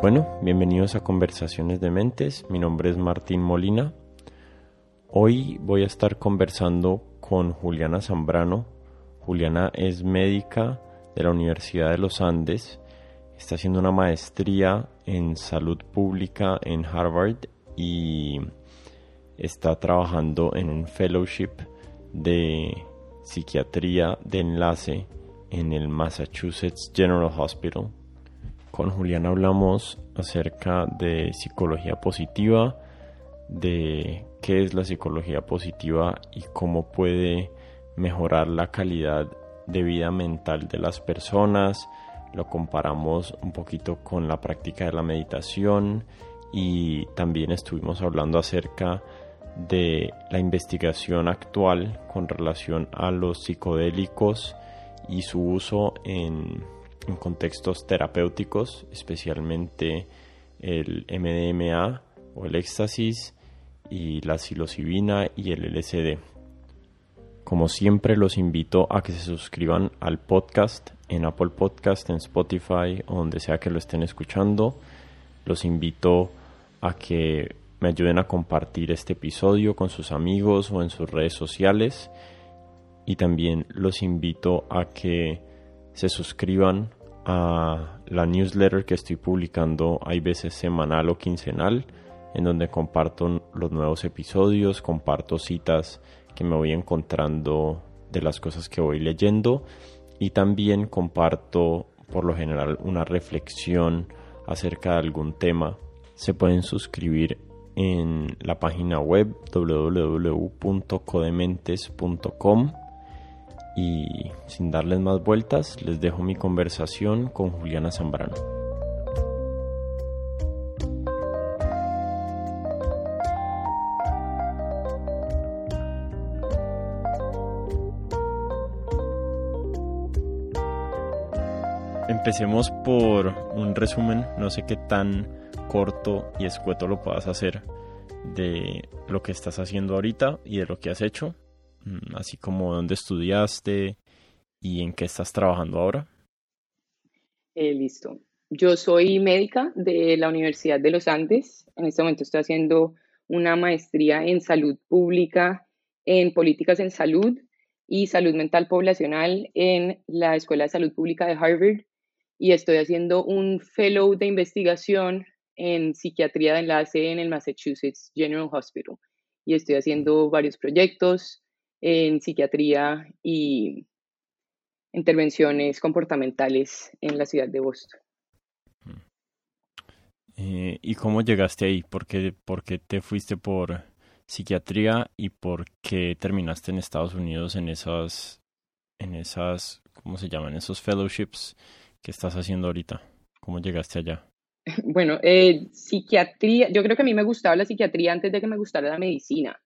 Bueno, bienvenidos a Conversaciones de Mentes. Mi nombre es Martín Molina. Hoy voy a estar conversando con Juliana Zambrano. Juliana es médica de la Universidad de los Andes. Está haciendo una maestría en salud pública en Harvard y está trabajando en un fellowship de psiquiatría de enlace en el Massachusetts General Hospital con Julián hablamos acerca de psicología positiva, de qué es la psicología positiva y cómo puede mejorar la calidad de vida mental de las personas. Lo comparamos un poquito con la práctica de la meditación y también estuvimos hablando acerca de la investigación actual con relación a los psicodélicos y su uso en en contextos terapéuticos, especialmente el MDMA o el éxtasis y la psilocibina y el LSD. Como siempre los invito a que se suscriban al podcast en Apple Podcast, en Spotify o donde sea que lo estén escuchando. Los invito a que me ayuden a compartir este episodio con sus amigos o en sus redes sociales. Y también los invito a que se suscriban a la newsletter que estoy publicando, hay veces semanal o quincenal, en donde comparto los nuevos episodios, comparto citas que me voy encontrando de las cosas que voy leyendo y también comparto por lo general una reflexión acerca de algún tema. Se pueden suscribir en la página web www.codementes.com y sin darles más vueltas, les dejo mi conversación con Juliana Zambrano. Empecemos por un resumen, no sé qué tan corto y escueto lo puedas hacer de lo que estás haciendo ahorita y de lo que has hecho así como dónde estudiaste y en qué estás trabajando ahora. Eh, listo. Yo soy médica de la Universidad de los Andes. En este momento estoy haciendo una maestría en salud pública, en políticas en salud y salud mental poblacional en la Escuela de Salud Pública de Harvard. Y estoy haciendo un fellow de investigación en psiquiatría de enlace en el Massachusetts General Hospital. Y estoy haciendo varios proyectos en psiquiatría y intervenciones comportamentales en la ciudad de Boston. Eh, ¿Y cómo llegaste ahí? ¿Por qué, ¿Por qué, te fuiste por psiquiatría y por qué terminaste en Estados Unidos en esas, en esas, ¿cómo se llaman? Esos fellowships que estás haciendo ahorita. ¿Cómo llegaste allá? Bueno, eh, psiquiatría, yo creo que a mí me gustaba la psiquiatría antes de que me gustara la medicina.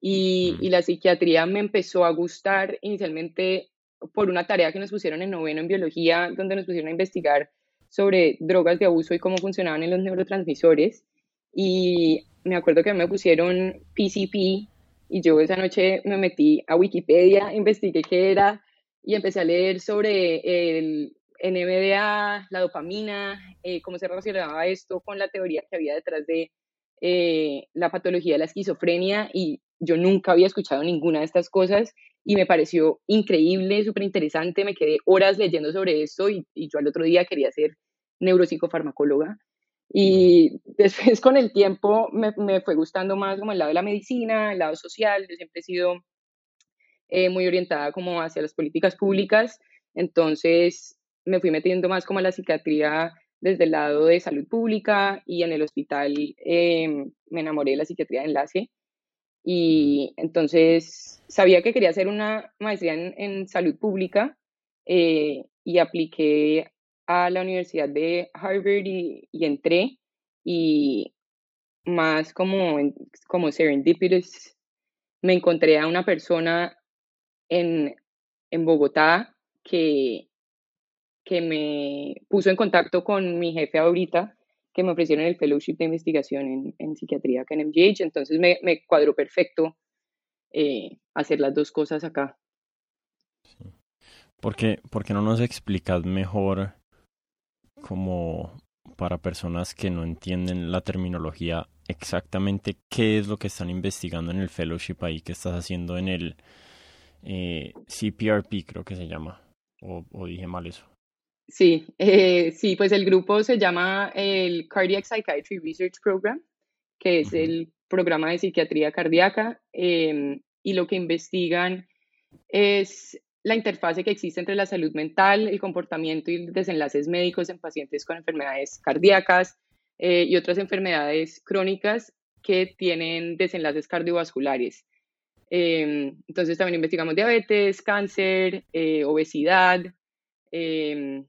Y, la psiquiatría me empezó a gustar inicialmente por una tarea que nos pusieron en noveno en biología, donde nos pusieron a investigar sobre drogas de abuso y cómo funcionaban en los neurotransmisores. Y me acuerdo que me pusieron PCP y yo esa noche me metí a Wikipedia, investigué qué era y empecé a leer sobre el NMDA, la dopamina, eh, cómo se relacionaba esto con la teoría que había detrás de eh, la patología de la esquizofrenia y yo nunca había escuchado ninguna de estas cosas y me pareció increíble, súper interesante. Me quedé horas leyendo sobre esto y, yo al otro día quería ser neuropsicofarmacóloga. Y después con el tiempo me, me, fue gustando más como el lado de la medicina, el lado social. Yo siempre he sido eh, muy orientada como hacia las políticas públicas. Entonces me fui metiendo más como a la psiquiatría desde el lado de salud pública y en el hospital eh, me enamoré de la psiquiatría de enlace y entonces sabía que quería hacer una maestría en, salud pública eh, y apliqué a la Universidad de Harvard y, entré y más como, como serendipitous me encontré a una persona en, en Bogotá que, que me puso en contacto con mi jefe ahorita que me ofrecieron el fellowship de investigación en, psiquiatría acá en MGH, entonces me, me cuadró perfecto eh, hacer las dos cosas acá. ¿Por, qué, no nos explicas mejor como para personas que no entienden la terminología, exactamente qué es lo que están investigando en el fellowship ahí que estás haciendo en el eh, CPRP, creo que se llama, o, dije mal eso. Sí, eh, sí, pues el grupo se llama el Cardiac Psychiatry Research Program, que es el programa de psiquiatría cardíaca, em, y lo que investigan es la interfase que existe entre la salud mental, el comportamiento y desenlaces médicos en pacientes con enfermedades cardíacas eh, y otras enfermedades crónicas que tienen desenlaces cardiovasculares. Em, entonces también investigamos diabetes, cáncer, eh, obesidad. Em,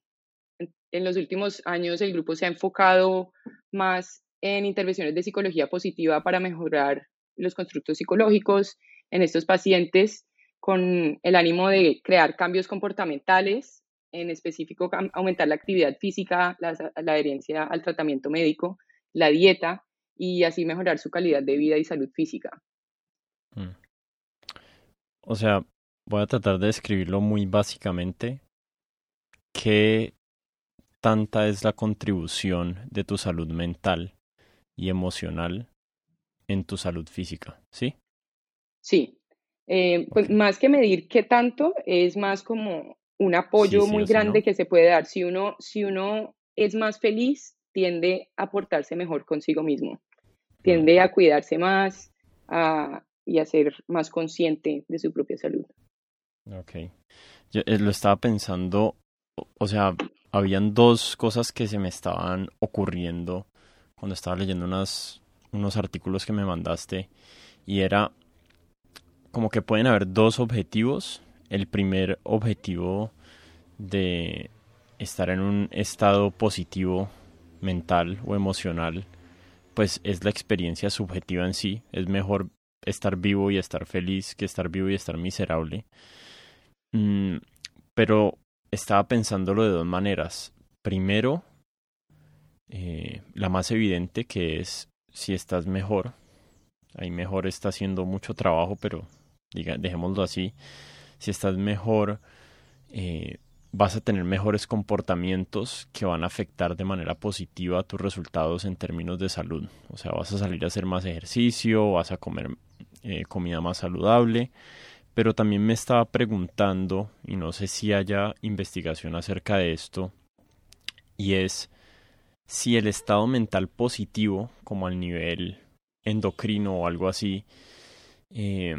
en los últimos años el grupo se ha enfocado más en intervenciones de psicología positiva para mejorar los constructos psicológicos en estos pacientes con el ánimo de crear cambios comportamentales, en específico aumentar la actividad física, la, adherencia al tratamiento médico, la dieta y así mejorar su calidad de vida y salud física. Mm. O sea, voy a tratar de describirlo muy básicamente. ¿Qué tanta es la contribución de tu salud mental y emocional en tu salud física? ¿Sí? Sí, eh, pues más que medir qué tanto, es más como un apoyo muy grande que se puede dar. Si uno, si uno es más feliz, tiende a portarse mejor consigo mismo, tiende a cuidarse más y a ser más consciente de su propia salud. Ok. Yo eh, lo estaba pensando, o sea, habían dos cosas que se me estaban ocurriendo cuando estaba leyendo unos artículos que me mandaste y era como que pueden haber dos objetivos. El primer objetivo de estar en un estado positivo mental o emocional, pues es la experiencia subjetiva en sí. Es mejor estar vivo y estar feliz que estar vivo y estar miserable. Mm, pero estaba pensándolo de dos maneras. Primero, eh, la más evidente que es si estás mejor. Ahí mejor está haciendo mucho trabajo, pero diga, dejémoslo así, si estás mejor, eh, vas a tener mejores comportamientos que van a afectar de manera positiva tus resultados en términos de salud. O sea, vas a salir a hacer más ejercicio, vas a comer eh, comida más saludable. Pero también me estaba preguntando, y no sé si haya investigación acerca de esto, y es si el estado mental positivo, como al nivel endocrino o algo así, eh,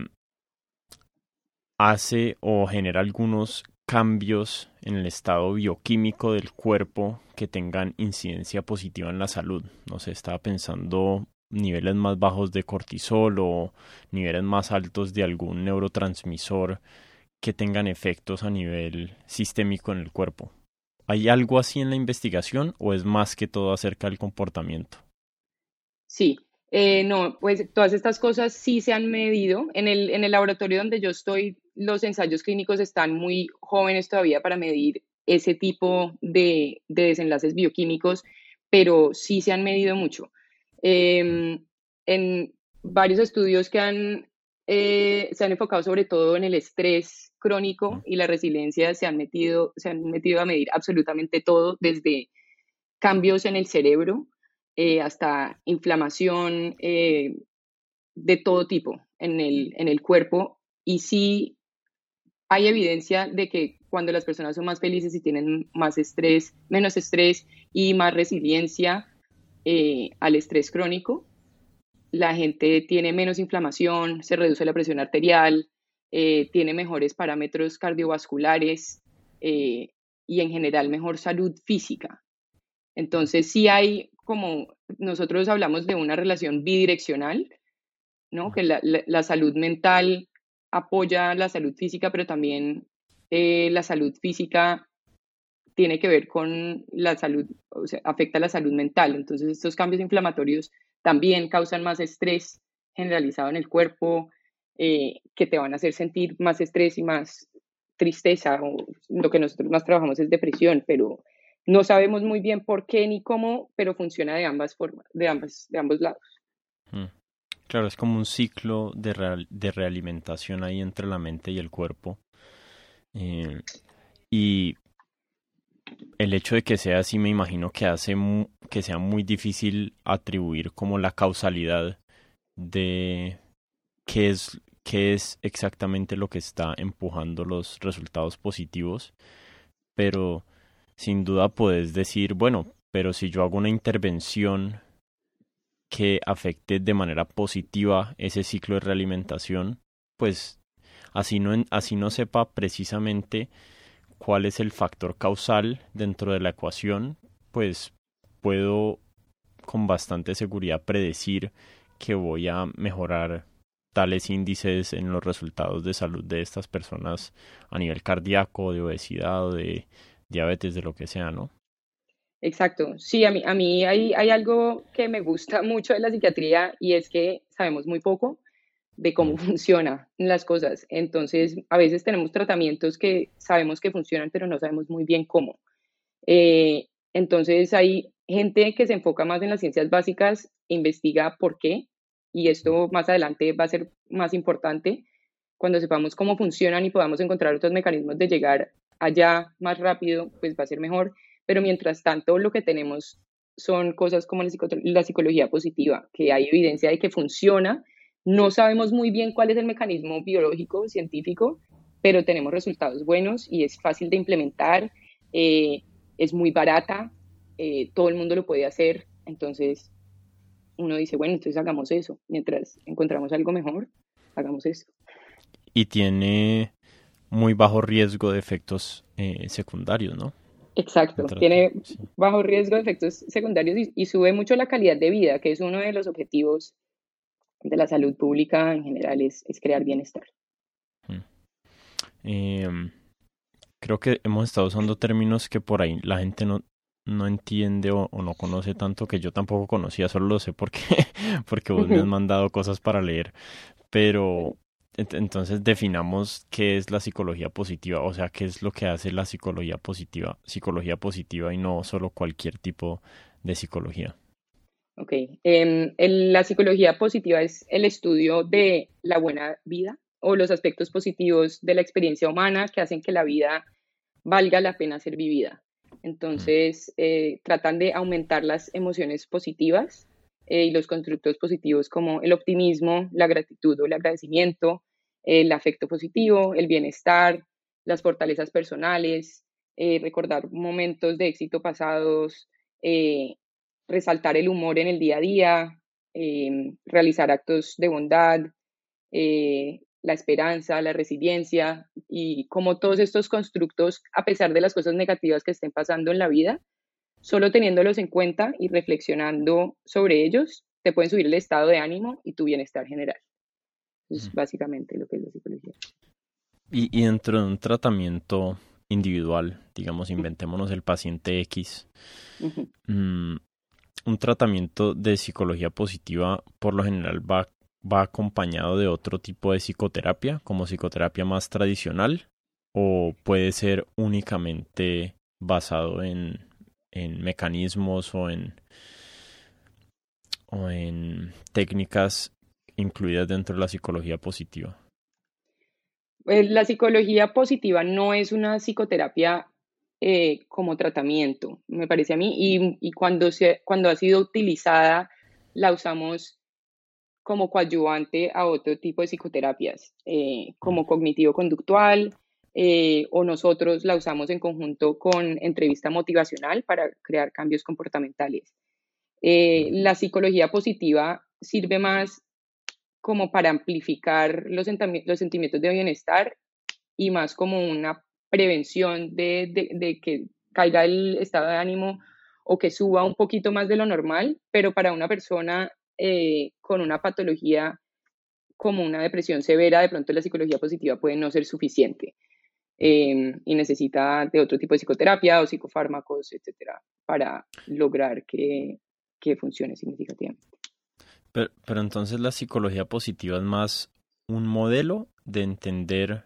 hace o genera algunos cambios en el estado bioquímico del cuerpo que tengan incidencia positiva en la salud. No sé, estaba pensando niveles más bajos de cortisol o niveles más altos de algún neurotransmisor que tengan efectos a nivel sistémico en el cuerpo. ¿Hay algo así en la investigación o es más que todo acerca del comportamiento? Sí, eh, no, pues todas estas cosas sí se han medido. En el, en el laboratorio donde yo estoy, los ensayos clínicos están muy jóvenes todavía para medir ese tipo de, desenlaces bioquímicos, pero sí se han medido mucho. Em, en varios estudios que han, eh, se han enfocado sobre todo en el estrés crónico y la resiliencia, se han, metido, se han metido a medir absolutamente todo, desde cambios en el cerebro, eh, hasta inflamación eh, de todo tipo en el, en el cuerpo. Y sí hay evidencia de que cuando las personas son más felices y tienen más estrés, menos estrés y más resiliencia eh, al estrés crónico, la gente tiene menos inflamación, se reduce la presión arterial, tiene mejores parámetros cardiovasculares y en general mejor salud física. Entonces sí hay como nosotros hablamos de una relación bidireccional, ¿no? Que la, salud mental apoya la salud física, pero también eh, la salud física tiene que ver con la salud, o sea, afecta la salud mental. Entonces, estos cambios inflamatorios también causan más estrés generalizado en el cuerpo, eh, que te van a hacer sentir más estrés y más tristeza. O lo que nosotros más trabajamos es depresión, pero no sabemos muy bien por qué ni cómo, pero funciona de ambas formas, de, ambas, de ambos lados. Mm. Claro, es como un ciclo de, de realimentación ahí entre la mente y el cuerpo. Eh, y el hecho de que sea así me imagino que hace que sea muy difícil atribuir como la causalidad de qué es, qué es exactamente lo que está empujando los resultados positivos, pero sin duda puedes decir, bueno, pero si yo hago una intervención que afecte de manera positiva ese ciclo de realimentación, pues así no, así no sepa precisamente cuál es el factor causal dentro de la ecuación, pues puedo con bastante seguridad predecir que voy a mejorar tales índices en los resultados de salud de estas personas a nivel cardíaco, de obesidad de diabetes, de lo que sea, ¿no? Exacto. Sí, a mí, a mí hay, hay algo que me gusta mucho de la psiquiatría y es que sabemos muy poco de cómo funcionan las cosas. Entonces, a veces tenemos tratamientos que sabemos que funcionan, pero no sabemos muy bien cómo. Eh, entonces, hay gente que se enfoca más en las ciencias básicas, investiga por qué, y esto más adelante va a ser más importante cuando sepamos cómo funcionan y podamos encontrar otros mecanismos de llegar allá más rápido, pues va a ser mejor. Pero mientras tanto, lo que tenemos son cosas como la, psicología positiva, que hay evidencia de que funciona no sabemos muy bien cuál es el mecanismo biológico, científico, pero tenemos resultados buenos y es fácil de implementar, eh, es muy barata, eh, todo el mundo lo puede hacer, entonces uno dice, bueno, entonces hagamos eso, mientras encontramos algo mejor, hagamos eso. Y tiene muy bajo riesgo de efectos eh, secundarios, ¿no? Exacto, tiene bajo riesgo de efectos secundarios y, y, sube mucho la calidad de vida, que es uno de los objetivos de la salud pública en general es, crear bienestar. Hmm. Em, creo que hemos estado usando términos que por ahí la gente no, no entiende o, no conoce tanto que yo tampoco conocía, solo lo sé porque, porque vos me has mandado cosas para leer. Pero entonces definamos qué es la psicología positiva, o sea, qué es lo que hace la psicología positiva, psicología positiva y no solo cualquier tipo de psicología. Ok, em, la psicología positiva es el estudio de la buena vida o los aspectos positivos de la experiencia humana que hacen que la vida valga la pena ser vivida. Entonces, eh, tratan de aumentar las emociones positivas eh, y los constructos positivos como el optimismo, la gratitud o el agradecimiento, el afecto positivo, el bienestar, las fortalezas personales, eh, recordar momentos de éxito pasados, resaltar el humor en el día a día, em, realizar actos de bondad, eh, la esperanza, la resiliencia y como todos estos constructos, a pesar de las cosas negativas que estén pasando en la vida, solo teniéndolos en cuenta y reflexionando sobre ellos, te pueden subir el estado de ánimo y tu bienestar general. Es básicamente lo que es la psicología. Y, y dentro de un tratamiento individual, digamos, inventémonos el paciente X, un tratamiento de psicología positiva por lo general va, va acompañado de otro tipo de psicoterapia, como psicoterapia más tradicional, o puede ser únicamente basado en, en mecanismos o en, o en técnicas incluidas dentro de la psicología positiva. Pues, la psicología positiva no es una psicoterapia eh, como tratamiento, me parece a mí, y, cuando, se, cuando ha sido utilizada, la usamos como coadyuvante a otro tipo de psicoterapias, eh, como cognitivo-conductual, eh, o nosotros la usamos en conjunto con entrevista motivacional para crear cambios comportamentales. la psicología positiva sirve más como para amplificar los, los sentimientos de bienestar y más como una prevención de, que caiga el estado de ánimo o que suba un poquito más de lo normal, pero para una persona eh, con una patología como una depresión severa, de pronto la psicología positiva puede no ser suficiente em, y necesita de otro tipo de psicoterapia o psicofármacos, etcétera, para lograr que, que funcione significativamente. Pero, pero entonces la psicología positiva es más un modelo de entender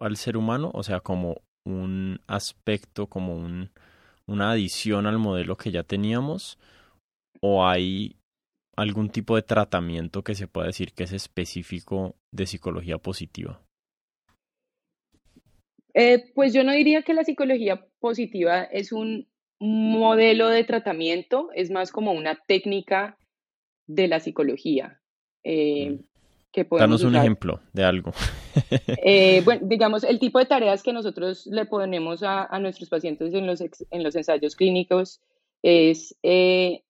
al ser humano, o sea, como un aspecto, como un, una adición al modelo que ya teníamos, o hay algún tipo de tratamiento que se pueda decir que es específico de psicología positiva? Eh, pues yo no diría que la psicología positiva es un modelo de tratamiento, es más como una técnica de la psicología. Eh, mm. Que Danos un ejemplo de algo. Eh, bueno, digamos, el tipo de tareas que nosotros le ponemos a, nuestros pacientes en los, en los ensayos clínicos es, eh,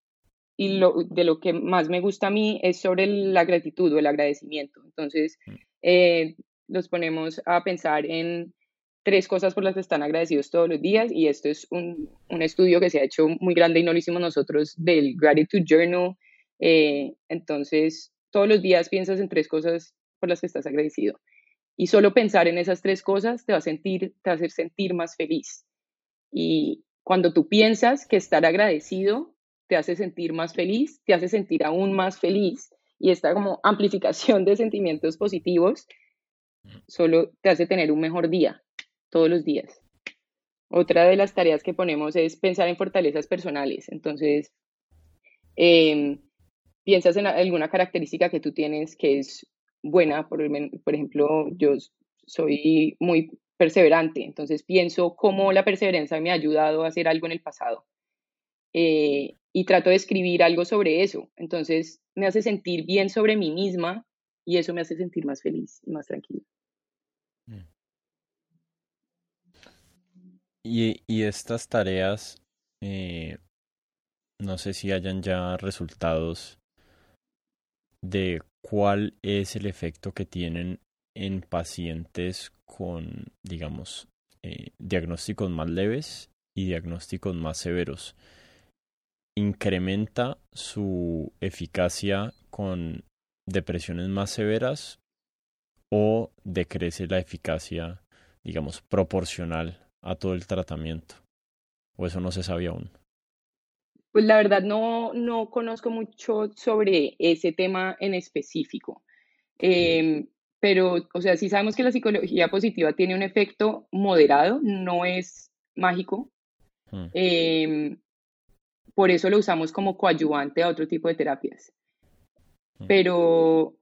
y lo, de lo que más me gusta a mí es sobre la gratitud o el agradecimiento. Entonces, mm. los ponemos a pensar en tres cosas por las que están agradecidos todos los días y esto es un, un estudio que se ha hecho muy grande y no lo hicimos nosotros del Gratitude Journal. Eh, entonces, todos los días piensas en tres cosas por las que estás agradecido. Y solo pensar en esas tres cosas te va a, sentir, te va a hacer sentir más feliz. Y cuando tú piensas que estar agradecido te hace sentir más feliz, te hace sentir aún más feliz. Y esta como amplificación de sentimientos positivos solo te hace tener un mejor día todos los días. Otra de las tareas que ponemos es pensar en fortalezas personales. Entonces, em, piensas en alguna característica que tú tienes que es buena. Por, ejemplo, yo soy muy perseverante, entonces pienso cómo la perseverancia me ha ayudado a hacer algo en el pasado. Eh, y trato de escribir algo sobre eso. Entonces me hace sentir bien sobre mí misma y eso me hace sentir más feliz y más tranquila. Mm. Y, estas tareas, eh, no sé si hayan ya resultados de cuál es el efecto que tienen en pacientes con, digamos, eh, diagnósticos más leves y diagnósticos más severos. ¿Incrementa su eficacia con depresiones más severas o decrece la eficacia, digamos, proporcional a todo el tratamiento? ¿O eso no se sabe aún? Pues la verdad no, no conozco mucho sobre ese tema en específico. Em, pero, o sea, sí sabemos que la psicología positiva tiene un efecto moderado, no es mágico. Hmm. Em, por eso lo usamos como coadyuvante a otro tipo de terapias. Hmm. Pero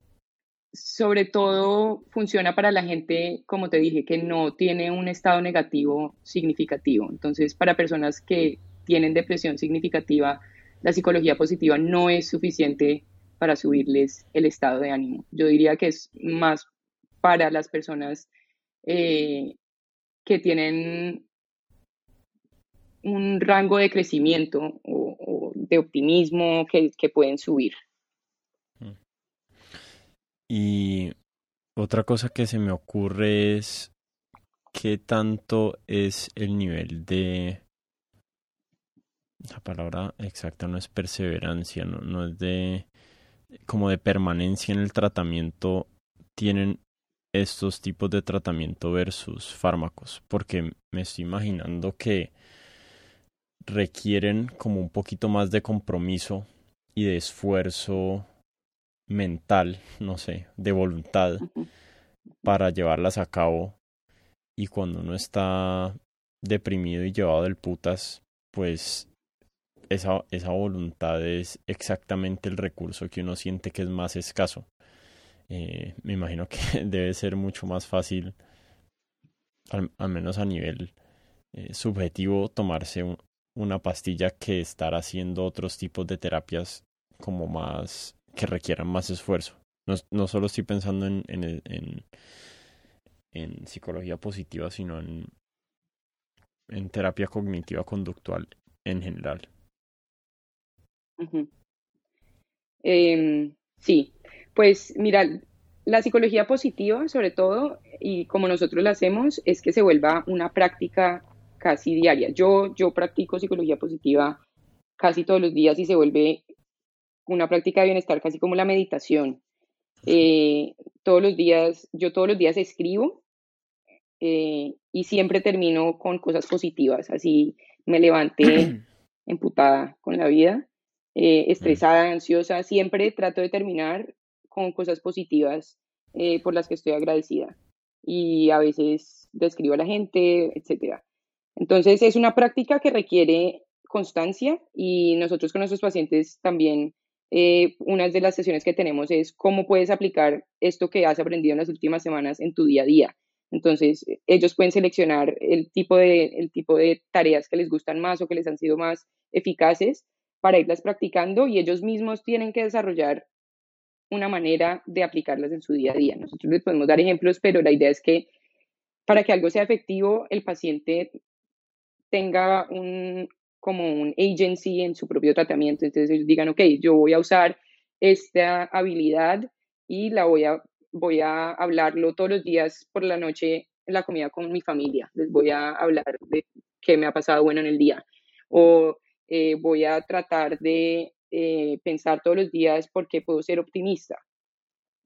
sobre todo funciona para la gente, como te dije, que no tiene un estado negativo significativo. Entonces, para personas que tienen depresión significativa, la psicología positiva no es suficiente para subirles el estado de ánimo. Yo diría que es más para las personas eh, que tienen un rango de crecimiento o, de optimismo que pueden subir. Y otra cosa que se me ocurre es qué tanto es el nivel de... La palabra exacta no es perseverancia, no, no es de... como de permanencia en el tratamiento tienen estos tipos de tratamiento versus fármacos, porque me estoy imaginando que requieren como un poquito más de compromiso y de esfuerzo mental, no sé, de voluntad para llevarlas a cabo. Y cuando uno está deprimido y llevado del putas, pues esa, esa voluntad es exactamente el recurso que uno siente que es más escaso. Eh, me imagino que debe ser mucho más fácil, al, menos a nivel eh, subjetivo, tomarse una pastilla que estar haciendo otros tipos de terapias como más que requieran más esfuerzo. No, no solo estoy pensando en, en, en, psicología positiva, sino en, en terapia cognitiva conductual en general. Em, sí, pues mira, la psicología positiva, sobre todo, y como nosotros la hacemos, es que se vuelva una práctica casi diaria. Yo, yo practico psicología positiva casi todos los días y se vuelve una práctica de bienestar casi como la meditación. Eh, todos los días, yo todos los días escribo eh, y siempre termino con cosas positivas, así me levanté emputada con la vida, eh, estresada, ansiosa, siempre trato de terminar con cosas positivas por las que estoy agradecida y a veces describo a la gente, etc. Entonces es una práctica que requiere constancia y nosotros con nuestros pacientes también eh, una de las sesiones que tenemos es cómo puedes aplicar esto que has aprendido en las últimas semanas en tu día a día. Entonces, ellos pueden seleccionar el tipo, de, el tipo de tareas que les gustan más o que les han sido más eficaces para irlas practicando y ellos mismos tienen que desarrollar una manera de aplicarlas en su día a día. Nosotros les podemos dar ejemplos, pero la idea es que para que algo sea efectivo, el paciente tenga un, como un agency en su propio tratamiento. Entonces ellos digan, ok, yo voy a usar esta habilidad y la voy a, voy a hablarlo todos los días por la noche en la comida con mi familia. Les voy a hablar de qué me ha pasado bueno en el día. O eh, voy a tratar de eh, pensar todos los días por qué puedo ser optimista.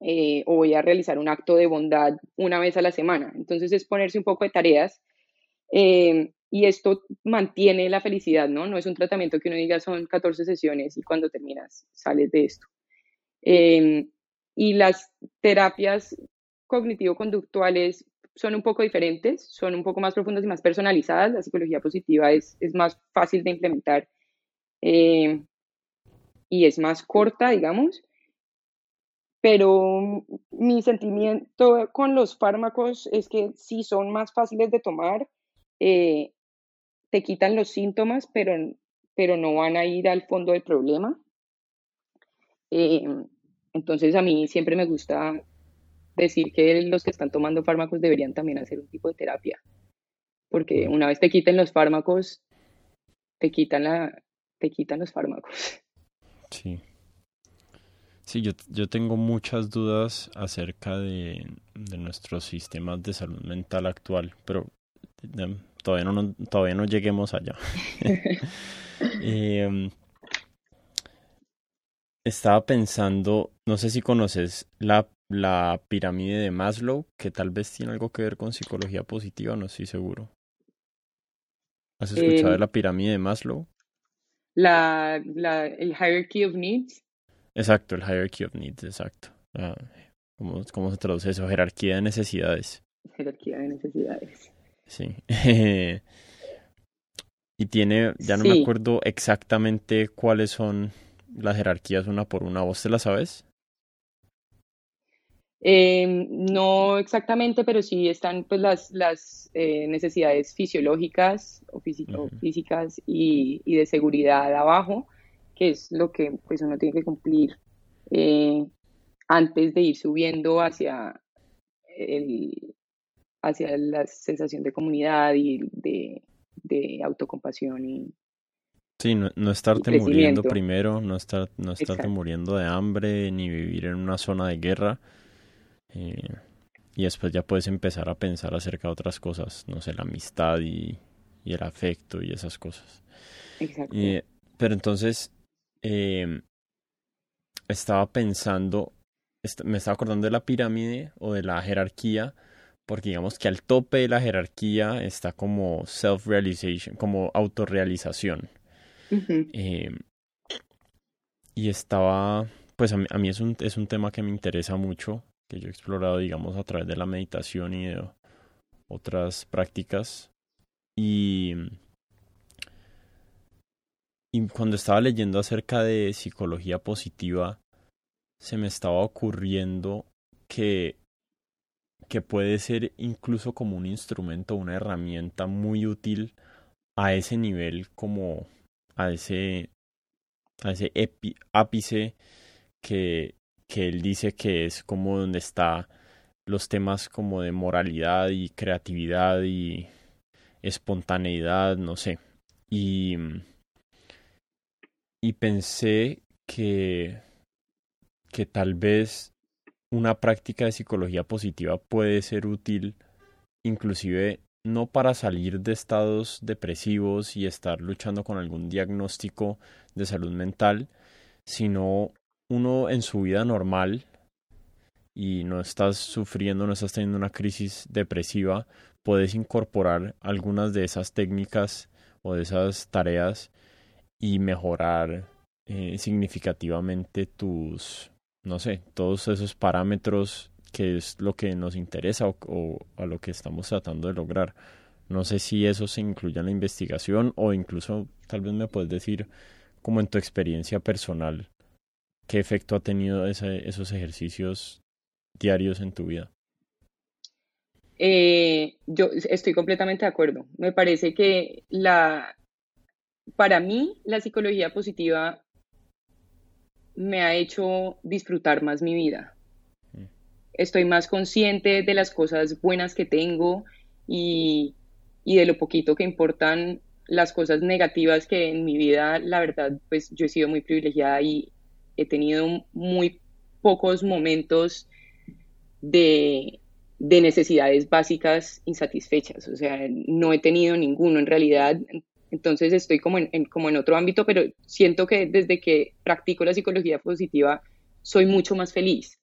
Eh, o voy a realizar un acto de bondad una vez a la semana. Entonces es ponerse un poco de tareas y esto mantiene la felicidad, ¿no? No es un tratamiento que uno diga son 14 sesiones y cuando terminas sales de esto. Em, y las terapias cognitivo-conductuales son un poco diferentes, son un poco más profundas y más personalizadas. La psicología positiva es, es más fácil de implementar em, y es más corta, digamos. Pero mi sentimiento con los fármacos es que sí son más fáciles de tomar, eh, te quitan los síntomas, pero, pero no van a ir al fondo del problema. Eh, entonces a mí siempre me gusta decir que los que están tomando fármacos deberían también hacer un tipo de terapia, porque una vez te quiten los fármacos, te quitan, la, te quitan los fármacos. Sí. Sí, yo, yo tengo muchas dudas acerca de, de nuestros sistemas de salud mental actual, pero todavía no, todavía no lleguemos allá. Em, estaba pensando, no sé si conoces la, la pirámide de Maslow, que tal vez tiene algo que ver con psicología positiva, no estoy seguro. ¿Has escuchado de em, la pirámide de Maslow? La, la, el hierarchy of needs. Exacto, el hierarchy of needs, exacto. Ah, ¿cómo, ¿Cómo se traduce eso? Jerarquía de necesidades. Jerarquía de necesidades. Sí. y tiene, ya no me acuerdo exactamente cuáles son las jerarquías una por una. ¿Vos te las sabes? Em, no exactamente, pero sí están pues las, las eh, necesidades fisiológicas o, físicas y, y, de seguridad abajo, que es lo que pues uno tiene que cumplir eh, antes de ir subiendo hacia el, hacia la sensación de comunidad y de, autocompasión y Sí, no, no estarte muriendo primero, no, estar, no estarte muriendo de hambre, ni vivir en una zona de guerra. Eh, y después ya puedes empezar a pensar acerca de otras cosas, no sé, la amistad y, y el afecto y esas cosas. Exacto. pero entonces, eh, estaba pensando, me estaba acordando de la pirámide o de la jerarquía, porque digamos que al tope de la jerarquía está como self-realization, como autorrealización. Eh, y estaba, pues a mí, es, un, es un tema que me interesa mucho, que yo he explorado, digamos, a través de la meditación y de otras prácticas. Y, cuando estaba leyendo acerca de psicología positiva, se me estaba ocurriendo que que puede ser incluso como un instrumento, una herramienta muy útil a ese nivel, como a ese, a ese ápice que, que él dice que es como donde está los temas como de moralidad y creatividad y espontaneidad, no sé. Y, y pensé que, que tal vez una práctica de psicología positiva puede ser útil inclusive no para salir de estados depresivos y estar luchando con algún diagnóstico de salud mental, sino uno en su vida normal y no estás sufriendo, no estás teniendo una crisis depresiva, puedes incorporar algunas de esas técnicas o de esas tareas y mejorar eh, significativamente tus no sé, todos esos parámetros que es lo que nos interesa o, a lo que estamos tratando de lograr. No sé si eso se incluye en la investigación o incluso tal vez me puedes decir como en tu experiencia personal, qué efecto ha tenido ese, esos ejercicios diarios en tu vida. Eh, yo estoy completamente de acuerdo. Me parece que la, para mí la psicología positiva me ha hecho disfrutar más mi vida. Mm. Estoy más consciente de las cosas buenas que tengo y, y de lo poquito que importan las cosas negativas que en mi vida, la verdad, pues yo he sido muy privilegiada y he tenido muy pocos momentos de, de necesidades básicas insatisfechas, o sea, no he tenido ninguno en realidad, entonces estoy como en, como en otro ámbito, pero siento que desde que practico la psicología positiva soy mucho más feliz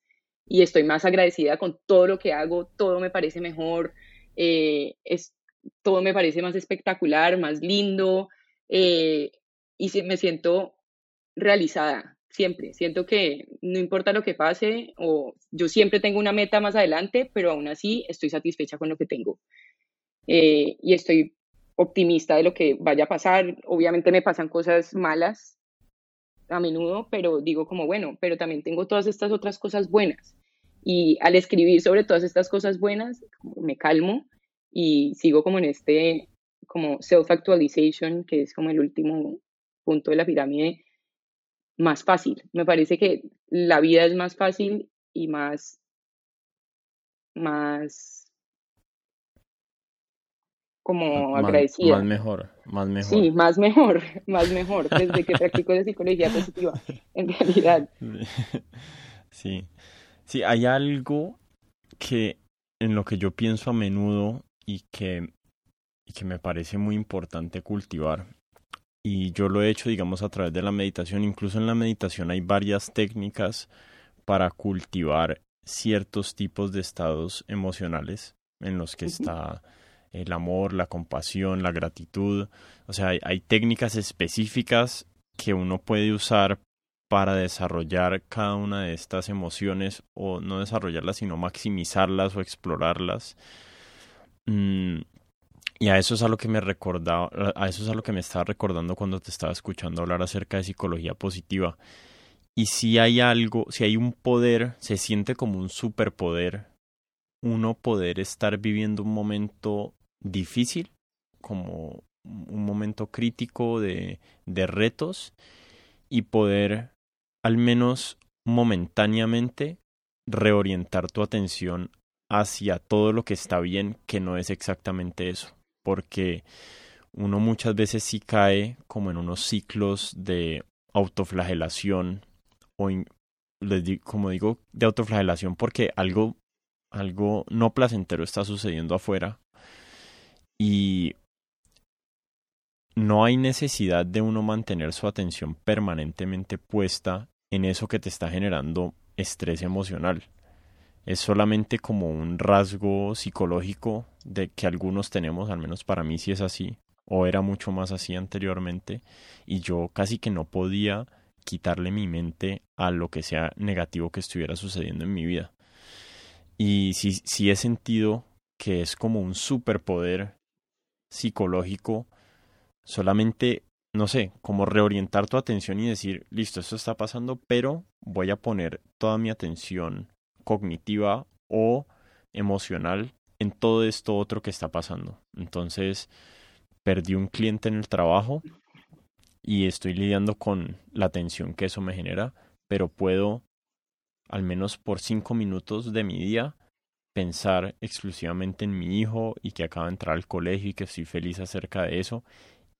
y estoy más agradecida con todo lo que hago, todo me parece mejor, eh, es, todo me parece más espectacular, más lindo eh, y me siento realizada siempre. Siento que no importa lo que pase o yo siempre tengo una meta más adelante, pero aún así estoy satisfecha con lo que tengo. Eh, y estoy optimista de lo que vaya a pasar. Obviamente me pasan cosas malas a menudo, pero digo como, bueno, pero también tengo todas estas otras cosas buenas. Y al escribir sobre todas estas cosas buenas, me calmo y sigo como en este, como self-actualization, que es como el último punto de la pirámide, más fácil. Me parece que la vida es más fácil y más, más como agradecida. Más mejor, más mejor. Sí, más mejor, más mejor, desde que practico la psicología positiva, en realidad. Sí, sí, hay algo que en lo que yo pienso a menudo y que, y que me parece muy importante cultivar y yo lo he hecho, digamos, a través de la meditación. Incluso en la meditación hay varias técnicas para cultivar ciertos tipos de estados emocionales en los que está el amor, la compasión, la gratitud. O sea, hay, técnicas específicas que uno puede usar para desarrollar cada una de estas emociones o no desarrollarlas, sino maximizarlas o explorarlas. Mm, y a eso es a lo que me recordaba, a eso es a lo que me estaba recordando cuando te estaba escuchando hablar acerca de psicología positiva. Y si hay algo, si hay un poder, se siente como un superpoder, uno poder estar viviendo un momento difícil, como un momento crítico de, de retos, y poder al menos momentáneamente reorientar tu atención hacia todo lo que está bien, que no es exactamente eso porque uno muchas veces sí cae como en unos ciclos de autoflagelación o como digo de autoflagelación porque algo algo no placentero está sucediendo afuera y no hay necesidad de uno mantener su atención permanentemente puesta en eso que te está generando estrés emocional es solamente como un rasgo psicológico de que algunos tenemos, al menos para mí sí es así, o era mucho más así anteriormente, y yo casi que no podía quitarle mi mente a lo que sea negativo que estuviera sucediendo en mi vida. Y sí, sí he sentido que es como un superpoder psicológico, solamente, no sé, como reorientar tu atención y decir, listo, esto está pasando, pero voy a poner toda mi atención cognitiva o emocional en todo esto otro que está pasando. Entonces, perdí un cliente en el trabajo y estoy lidiando con la tensión que eso me genera, pero puedo, al menos por cinco minutos de mi día, pensar exclusivamente en mi hijo y que acaba de entrar al colegio y que estoy feliz acerca de eso.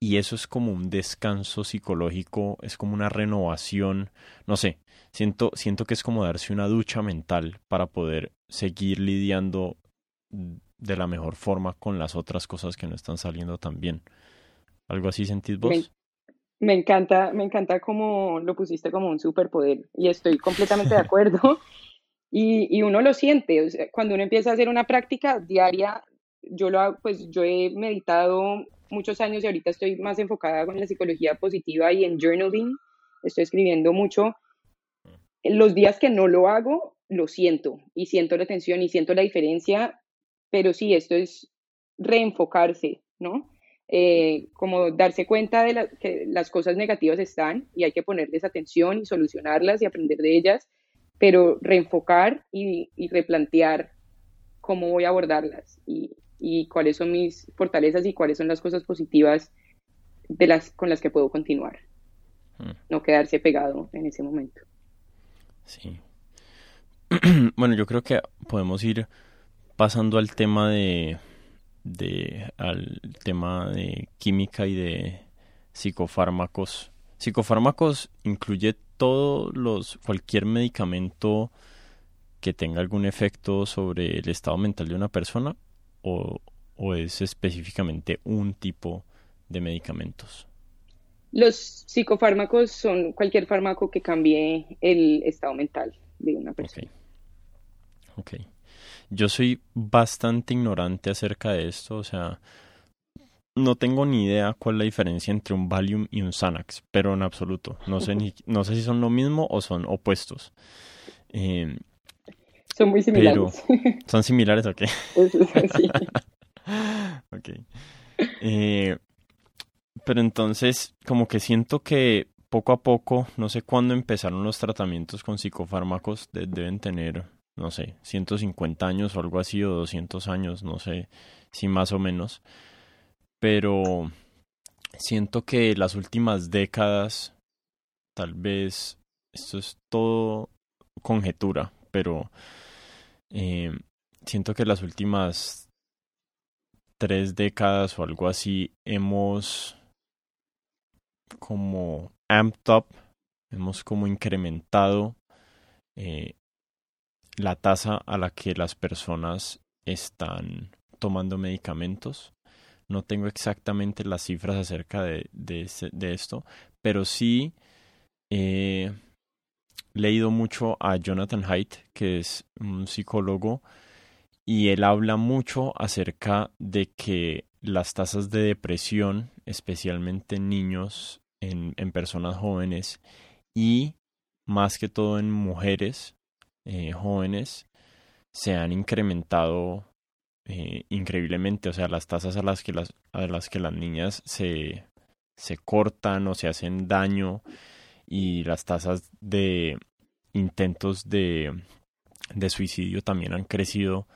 Y eso es como un descanso psicológico, es como una renovación, no sé, siento, siento que es como darse una ducha mental para poder seguir lidiando de la mejor forma con las otras cosas que no están saliendo tan bien. ¿Algo así sentís vos? Me, encanta, me encanta cómo lo pusiste como un superpoder y estoy completamente de acuerdo. Y, y, uno lo siente, cuando uno empieza a hacer una práctica diaria, yo lo pues yo he meditado muchos años y ahorita estoy más enfocada con la psicología positiva y en journaling, estoy escribiendo mucho. Los días que no lo hago, lo siento y siento la tensión y siento la diferencia, pero sí, esto es reenfocarse, ¿no? Eh, como darse cuenta de que las cosas negativas están y hay que ponerles atención y solucionarlas y aprender de ellas, pero reenfocar y, replantear cómo voy a abordarlas y, y cuáles son mis fortalezas y cuáles son las cosas positivas de las, con las que puedo continuar. Mm. No quedarse pegado en ese momento. Sí. bueno, yo creo que podemos ir pasando al tema de, de al tema de química y de psicofármacos. Psicofármacos incluye todos los cualquier medicamento que tenga algún efecto sobre el estado mental de una persona o, o es específicamente un tipo de medicamentos? Los psicofármacos son cualquier fármaco que cambie el estado mental de una persona. Ok. Yo soy bastante ignorante acerca de esto, o sea, no tengo ni idea cuál es la diferencia entre un Valium y un Xanax, pero en absoluto. No sé, ni, no sé si son lo mismo o son opuestos. Eh, son muy similares. ¿Son similares o qué? sí. ok. Eh, pero entonces, como que siento que poco a poco, no sé cuándo empezaron los tratamientos con psicofármacos, deben tener, no sé, 150 años o algo así, o 200 años, no sé si más o menos. Pero siento que las últimas décadas, tal vez, esto es todo conjetura, pero eh, siento que las últimas tres décadas o algo así hemos como amped up, hemos como incrementado eh, la tasa a la que las personas están tomando medicamentos. No tengo exactamente las cifras acerca de, de, esto, pero sí he leído mucho a Jonathan Haidt, que es un psicólogo, y él habla mucho acerca de que las tasas de depresión, especialmente en niños, en, personas jóvenes y más que todo en mujeres eh, jóvenes, se han incrementado eh, increíblemente. O sea, las tasas a las que las, a las, que las niñas se, se cortan o se hacen daño y las tasas de intentos de, de suicidio también han crecido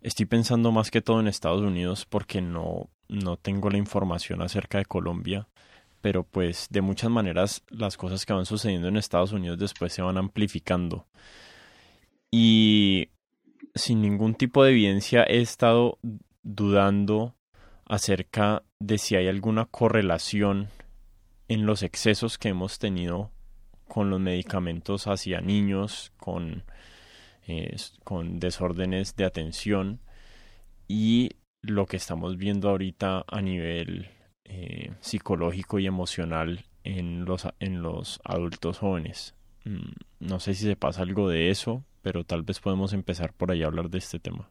Estoy pensando más que todo en Estados Unidos porque no, no tengo la información acerca de Colombia, pero pues de muchas maneras las cosas que van sucediendo en Estados Unidos después se van amplificando. Y sin ningún tipo de evidencia he estado dudando acerca de si hay alguna correlación en los excesos que hemos tenido con los medicamentos hacia niños, con con desórdenes de atención y lo que estamos viendo ahorita a nivel eh, psicológico y emocional en los, en los adultos jóvenes. Mm, no sé si se pasa algo de eso, pero tal vez podemos empezar por ahí a hablar de este tema.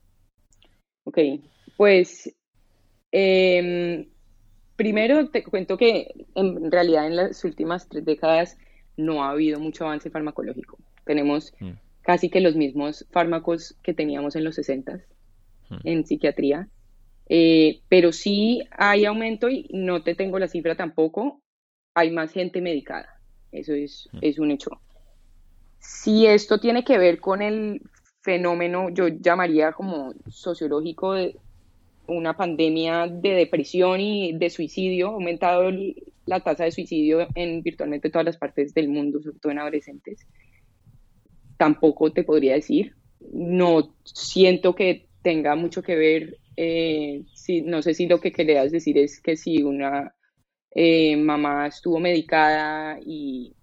Ok, pues em, primero te cuento que en realidad en las últimas tres décadas no ha habido mucho avance farmacológico. Tenemos mm casi que los mismos fármacos que teníamos en los 60 hmm. en psiquiatría. Eh, pero sí hay aumento y no te tengo la cifra tampoco, hay más gente medicada, eso es, hmm. es un hecho. Si esto tiene que ver con el fenómeno, yo llamaría como sociológico de una pandemia de depresión y de suicidio, ha aumentado la tasa de suicidio en virtualmente todas las partes del mundo, sobre todo en adolescentes tampoco te podría decir. No siento que tenga mucho que ver, eh, si, no sé si lo que querías decir es que si una eh, mamá estuvo medicada y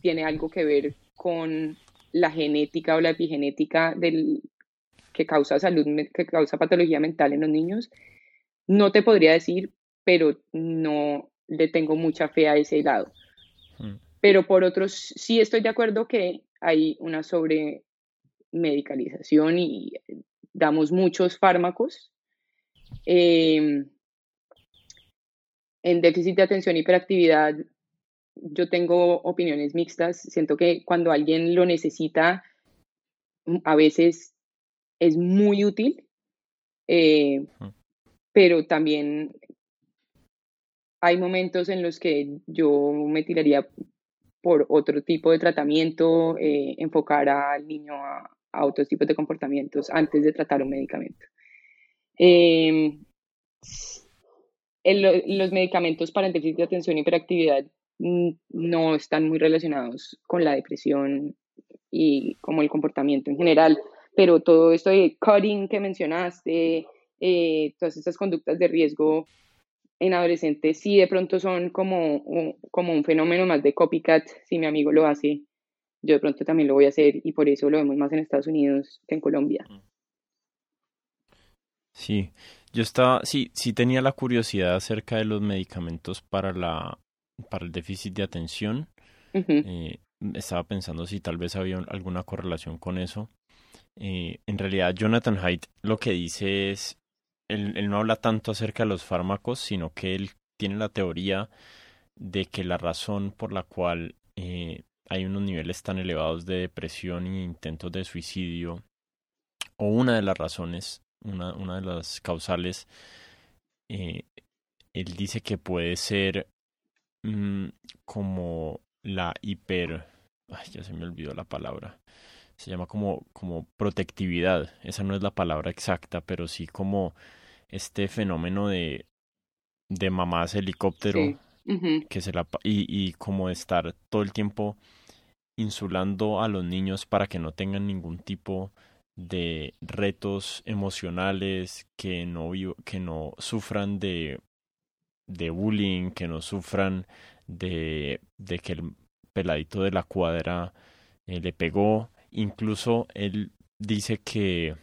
tiene algo que ver con la genética o la epigenética del, que causa salud, que causa patología mental en los niños, no te podría decir, pero no le tengo mucha fe a ese lado. Mm. Pero por otros, sí estoy de acuerdo que hay una sobremedicalización y damos muchos fármacos. Em, en déficit de atención y hiperactividad, yo tengo opiniones mixtas. Siento que cuando alguien lo necesita, a veces es muy útil, eh, pero también hay momentos en los que yo me tiraría por otro tipo de tratamiento, eh, enfocar al niño a, a otros tipos de comportamientos antes de tratar un medicamento. Em, los medicamentos para el déficit de atención y hiperactividad mm, no están muy relacionados con la depresión y como el comportamiento en general, pero todo esto de cutting que mencionaste, eh, todas estas conductas de riesgo en adolescentes sí de pronto son como un, como un fenómeno más de copycat, si mi amigo lo hace, yo de pronto también lo voy a hacer y por eso lo vemos más en Estados Unidos que en Colombia. Sí, yo estaba, sí, sí tenía la curiosidad acerca de los medicamentos para la, para el déficit de atención. Eh, estaba pensando si tal vez había alguna correlación con eso. Eh, en realidad, Jonathan Haidt lo que dice es, él, él no habla tanto acerca de los fármacos, sino que él tiene la teoría de que la razón por la cual eh, hay unos niveles tan elevados de depresión e intentos de suicidio, o una de las razones una, una de las causales, eh, él dice que puede ser mm, como la hiper... Ay, ya se me olvidó la palabra. Se llama como, como protectividad. Esa no es la palabra exacta, pero sí como este fenómeno de, de mamás helicóptero que se la y, y como estar todo el tiempo insulando a los niños para que no tengan ningún tipo de retos emocionales, que no, que no sufran de, de bullying, que no sufran de, de que el peladito de la cuadra eh, le pegó. Incluso él dice que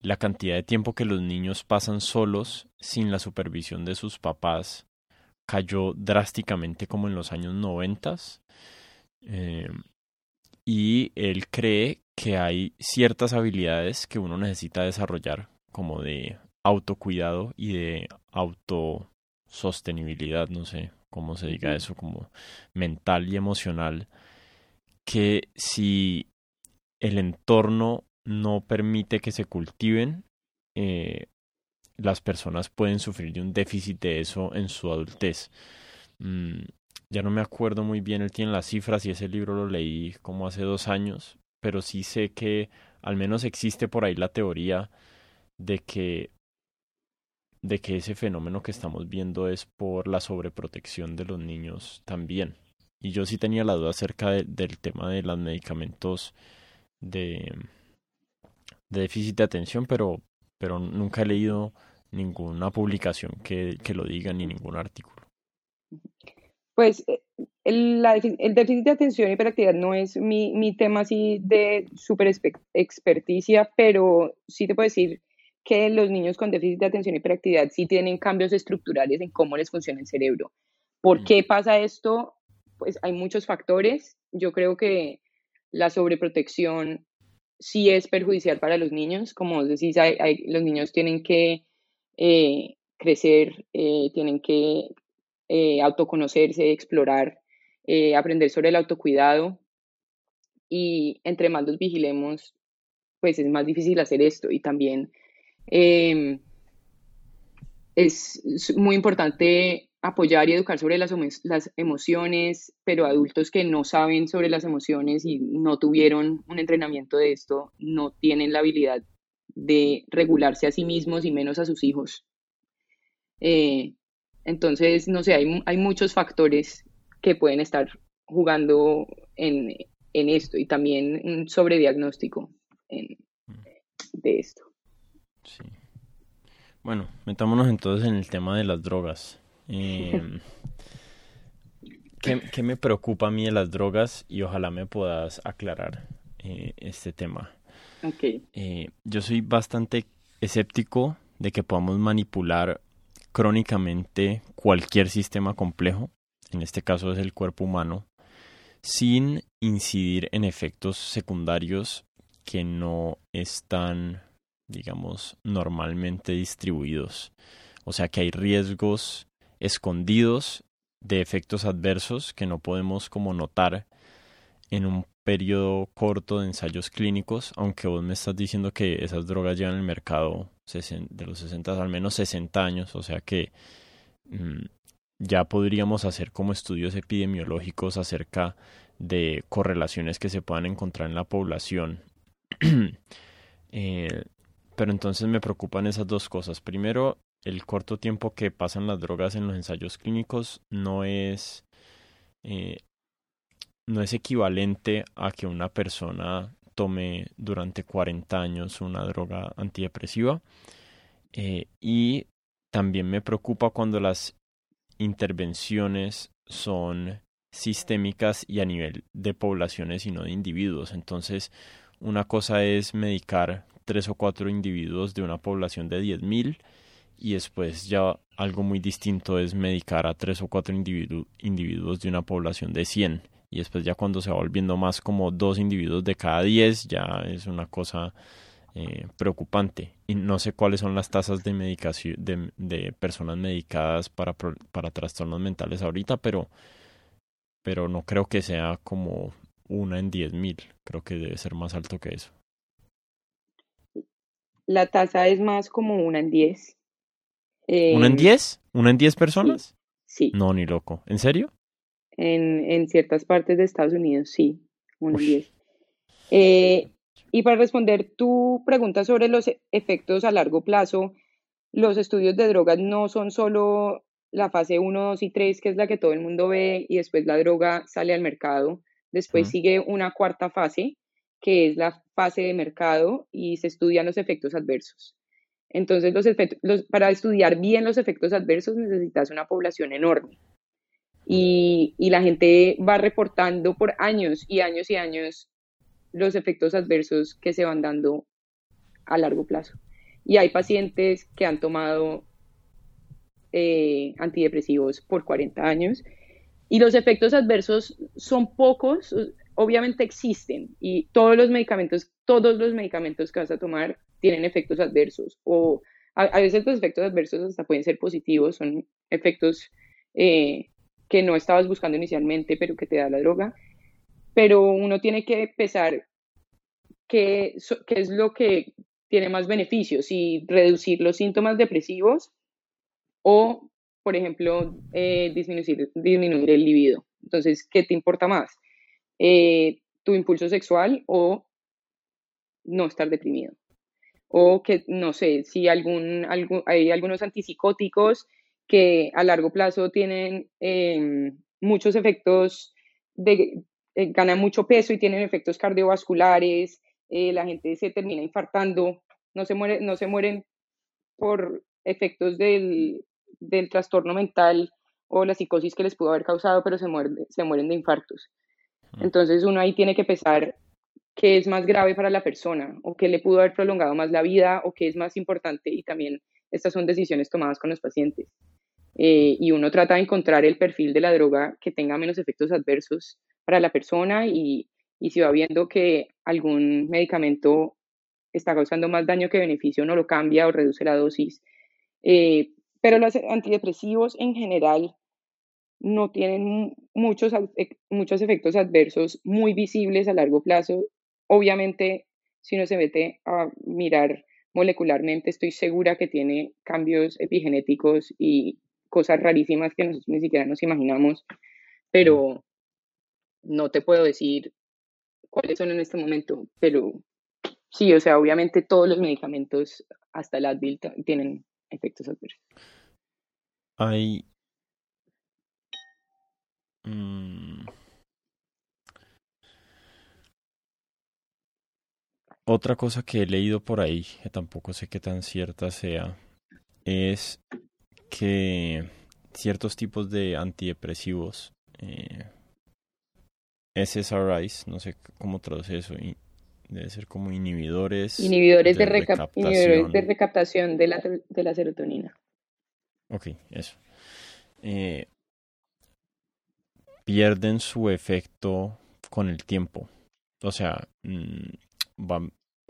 la cantidad de tiempo que los niños pasan solos sin la supervisión de sus papás cayó drásticamente como en los años noventas. Eh, y él cree que hay ciertas habilidades que uno necesita desarrollar, como de autocuidado y de autosostenibilidad, no sé cómo se diga eso, como mental y emocional, que si el entorno no permite que se cultiven, eh, las personas pueden sufrir de un déficit de eso en su adultez. Mm, ya no me acuerdo muy bien, él tiene las cifras y ese libro lo leí como hace dos años, pero sí sé que al menos existe por ahí la teoría de que de que ese fenómeno que estamos viendo es por la sobreprotección de los niños también. Y yo sí tenía la duda acerca del tema de los medicamentos de, de déficit de atención, pero, pero nunca he leído ninguna publicación que, que lo diga ni ningún artículo. Pues eh, el, el, déficit de atención y hiperactividad no es mi, mi tema así de super experticia, pero sí te puedo decir que los niños con déficit de atención y hiperactividad sí tienen cambios estructurales en cómo les funciona el cerebro. ¿Por mm. qué pasa esto? Pues hay muchos factores. Yo creo que la sobreprotección sí es perjudicial para los niños. Como decís, los niños tienen que eh, crecer, eh, tienen que eh, autoconocerse, explorar aprender sobre el autocuidado y entre más los vigilemos, pues es más difícil hacer esto y también em, es muy importante apoyar y educar sobre las, las emociones, pero adultos que no saben sobre las emociones y no tuvieron un entrenamiento de esto, no tienen la habilidad de regularse a sí mismos y menos a sus hijos. Eh, entonces, no sé, hay, hay muchos factores que pueden estar jugando en, en esto y también un sobrediagnóstico en, de esto. Sí. Bueno, metámonos entonces en el tema de las drogas. Em, ¿qué, me preocupa a mí de las drogas? Y ojalá me puedas aclarar eh, este tema. Okay. Eh, yo soy bastante escéptico de que podamos manipular crónicamente cualquier sistema complejo en este caso es el cuerpo humano, sin incidir en efectos secundarios que no están, digamos, normalmente distribuidos. O sea que hay riesgos escondidos de efectos adversos que no podemos como notar en un periodo corto de ensayos clínicos, aunque vos me estás diciendo que esas drogas llevan el mercado de los 60 al menos 60 años, o sea que mm, ya podríamos hacer como estudios epidemiológicos acerca de correlaciones que se puedan encontrar en la población. Eh, pero entonces me preocupan esas dos cosas. Primero, el corto tiempo que pasan las drogas en los ensayos clínicos no es, eh, no es equivalente a que una persona tome durante 40 años una droga antidepresiva. Eh, y también me preocupa cuando las intervenciones son sistémicas y a nivel de poblaciones y no de individuos. Entonces, una cosa es medicar tres o cuatro individuos de una población de 10.000 y después ya algo muy distinto es medicar a tres o cuatro individuos de una población de 100 y después ya cuando se va volviendo más como dos individuos de cada 10 ya es una cosa eh, preocupante. Y no sé cuáles son las tasas de medicación de, personas medicadas para, para trastornos mentales ahorita pero pero no creo que sea como una en diez mil, creo que debe ser más alto que eso. La tasa es más como una en diez. ¿Una en em, diez? ¿Una en diez personas? Sí. No, ni loco. ¿En serio? En, en ciertas partes de Estados Unidos, sí. Una en diez. Eh, y para responder tu pregunta sobre los efectos a largo plazo, los estudios de drogas no son solo la fase 1, 2 y 3, que es la que todo el mundo ve, y después la droga sale al mercado. Después sigue una cuarta fase, que es la fase de mercado, y se estudian los efectos adversos. Entonces, para estudiar bien los efectos adversos necesitas una población enorme. Y, y, la gente va reportando por años y años y años los efectos adversos que se van dando a largo plazo. Y hay pacientes que han tomado eh, antidepresivos por 40 años. Y los efectos adversos son pocos, obviamente existen, y todos los medicamentos, todos los medicamentos que vas a tomar tienen efectos adversos, o a, veces los efectos adversos hasta pueden ser positivos, son efectos eh, que no estabas buscando inicialmente, pero que te da la droga. Pero uno tiene que pensar qué, qué es lo que tiene más beneficios, y reducir los síntomas depresivos o, por ejemplo, eh, disminuir, disminuir el libido. Entonces, ¿qué te importa más? Eh, ¿Tu impulso sexual o no estar deprimido? O que, no sé, si algún, hay algunos antipsicóticos que a largo plazo tienen em, muchos efectos de, eh, ganan mucho peso y tienen efectos cardiovasculares, la gente se termina infartando, no se, muere, no se mueren por efectos del, del trastorno mental o la psicosis que les pudo haber causado, pero se, mueren, se mueren de infartos. Entonces uno ahí tiene que pensar qué es más grave para la persona o qué le pudo haber prolongado más la vida o qué es más importante y también estas son decisiones tomadas con los pacientes. Eh, y uno trata de encontrar el perfil de la droga que tenga menos efectos adversos para la persona y, y si va viendo que algún medicamento está causando más daño que beneficio, no lo cambia o reduce la dosis. Eh, pero los antidepresivos en general no tienen muchos, e, muchos efectos adversos muy visibles a largo plazo. Obviamente, si uno se mete a mirar molecularmente, estoy segura que tiene cambios epigenéticos y cosas rarísimas que nosotros ni siquiera nos imaginamos, pero no te puedo decir cuáles son en este momento, pero sí, o sea, obviamente todos los medicamentos, hasta el Advil, tienen efectos adversos. Hay... Mm, otra cosa que he leído por ahí, que tampoco sé qué tan cierta sea, es que ciertos tipos de antidepresivos, eh, SSRIs, no sé cómo traduce eso, debe ser como inhibidores. Inhibidores de, recaptación. de recaptación de la, de la serotonina. Ok, eso. Eh, pierden su efecto con el tiempo. O sea, mm,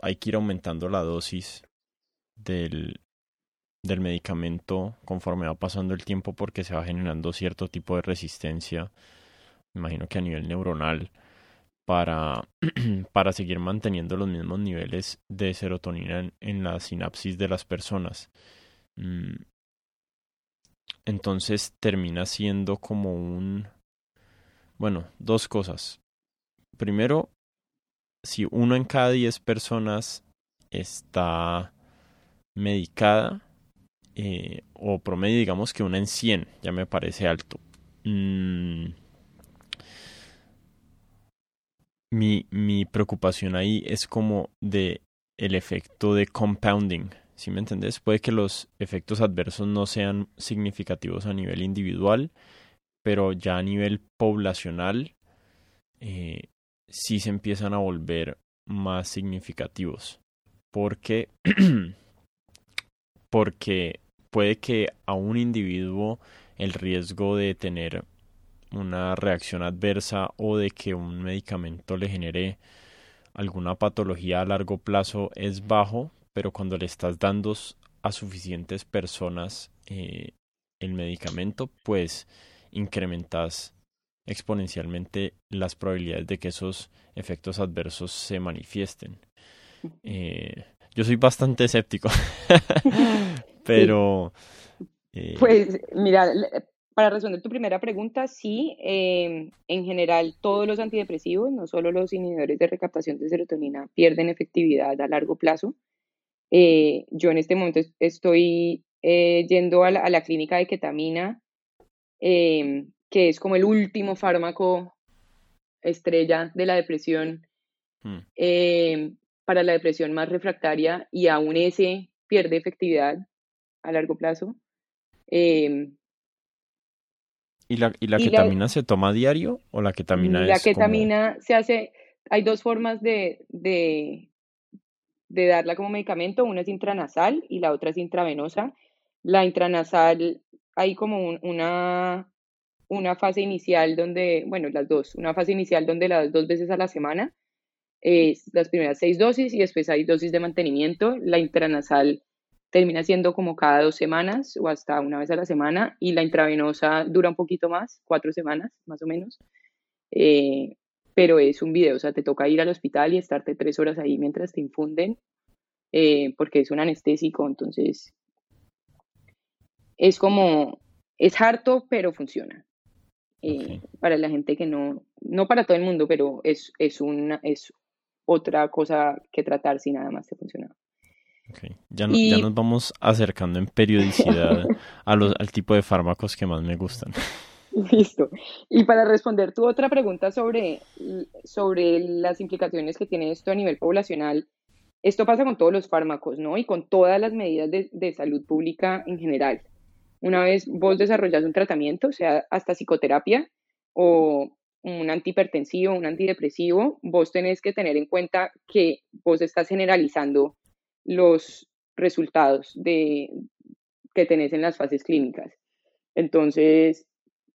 hay que ir aumentando la dosis del, del medicamento conforme va pasando el tiempo porque se va generando cierto tipo de resistencia, me imagino que a nivel neuronal, para, para seguir manteniendo los mismos niveles de serotonina en, la sinapsis de las personas. Mm, entonces termina siendo como un... Bueno, dos cosas. primero, si uno en cada diez personas está medicada, eh, o promedio, digamos que una en 100, ya me parece alto. Mm, mi, mi preocupación ahí es como de el efecto de compounding. ¿Sí me entendés? Puede que los efectos adversos no sean significativos a nivel individual, pero ya a nivel poblacional eh, sí se empiezan a volver más significativos. Porque, porque puede que a un individuo el riesgo de tener una reacción adversa o de que un medicamento le genere alguna patología a largo plazo es bajo, pero cuando le estás dando a suficientes personas eh, el medicamento, pues incrementas exponencialmente las probabilidades de que esos efectos adversos se manifiesten. Eh, yo soy bastante escéptico, pero... Eh, pues mira, para responder tu primera pregunta, sí, em, en general todos los antidepresivos, no solo los inhibidores de recaptación de serotonina, pierden efectividad a largo plazo. Eh, yo en este momento estoy yendo a la, clínica de ketamina, em, que es como el último fármaco estrella de la depresión, hmm. em, para la depresión más refractaria, y aún ese pierde efectividad a largo plazo. ¿Y la, y la ketamina se toma a diario o la ketamina la es La ketamina se hace, hay dos formas de, de, de darla como medicamento, una es intranasal y la otra es intravenosa. La intranasal hay como una, una fase inicial donde, bueno, las dos, una fase inicial donde la das dos veces a la semana, es las primeras seis dosis y después hay dosis de mantenimiento. La intranasal termina siendo como cada dos semanas o hasta una vez a la semana y la intravenosa dura un poquito más, cuatro semanas más o menos. Eh, pero es un video, o sea, te toca ir al hospital y estarte tres horas ahí mientras te infunden, eh, porque es un anestésico, entonces es como, es harto, pero funciona. Eh, para la gente que no, no para todo el mundo, pero es, es, una, es otra cosa que tratar si nada más te funciona. Ya, ya, nos vamos acercando en periodicidad a los, al tipo de fármacos que más me gustan. Listo. Y para responder tu otra pregunta sobre, sobre las implicaciones que tiene esto a nivel poblacional, esto pasa con todos los fármacos, ¿no? Y con todas las medidas de, de salud pública en general. Una vez vos desarrollas un tratamiento, sea hasta psicoterapia o un antihipertensivo, un antidepresivo, vos tenés que tener en cuenta que vos estás generalizando los resultados de, que tenés en las fases clínicas. Entonces,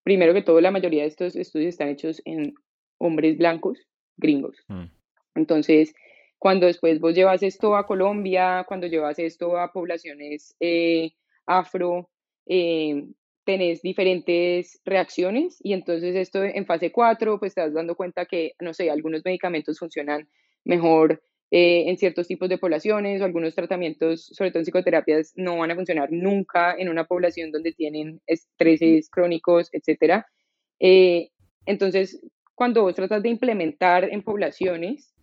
primero que todo, la mayoría de estos estudios están hechos en hombres blancos, gringos. Mm. Entonces, cuando después vos llevas esto a Colombia, cuando llevas esto a poblaciones eh, afro, eh, tenés diferentes reacciones y entonces esto en fase 4, pues te das dando cuenta que, no sé, algunos medicamentos funcionan mejor eh, en ciertos tipos de poblaciones o algunos tratamientos, sobre todo en psicoterapias, no van a funcionar nunca en una población donde tienen estreses crónicos, etc. Eh, entonces, cuando vos tratas de implementar en poblaciones,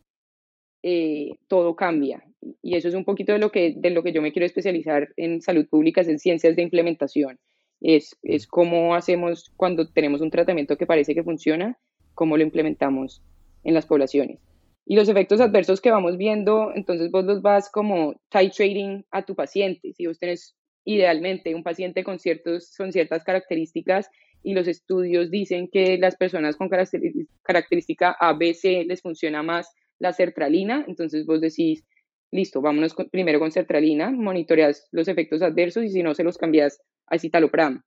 eh, todo cambia. Y eso es un poquito de lo, que, de lo que yo me quiero especializar en salud pública, en ciencias de implementación. Es, es cómo hacemos cuando tenemos un tratamiento que parece que funciona, cómo lo implementamos en las poblaciones. Y los efectos adversos que vamos viendo, entonces vos los vas como titrating a tu paciente. Si vos tenés idealmente un paciente con, ciertos, con ciertas características y los estudios dicen que las personas con característica ABC les funciona más la sertralina, entonces vos decís, listo, vámonos primero con sertralina, monitoreas los efectos adversos y si no se los cambias a citalopram.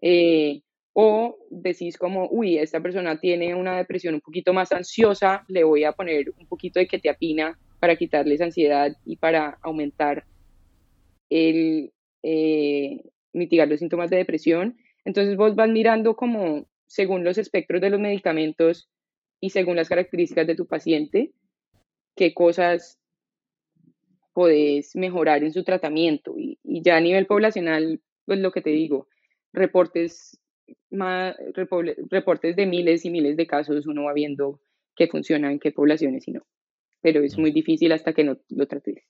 Eh, o decís como, uy, esta persona tiene una depresión un poquito más ansiosa, le voy a poner un poquito de ketiapina para quitarles ansiedad y para aumentar el, eh, mitigar los síntomas de depresión. Entonces vos vas mirando como según los espectros de los medicamentos y según las características de tu paciente, qué cosas podés mejorar en su tratamiento. Y, y ya a nivel poblacional, pues lo que te digo, reportes reportes de miles y miles de casos, uno va viendo qué funciona en qué poblaciones y no. Pero es muy difícil hasta que no lo trates.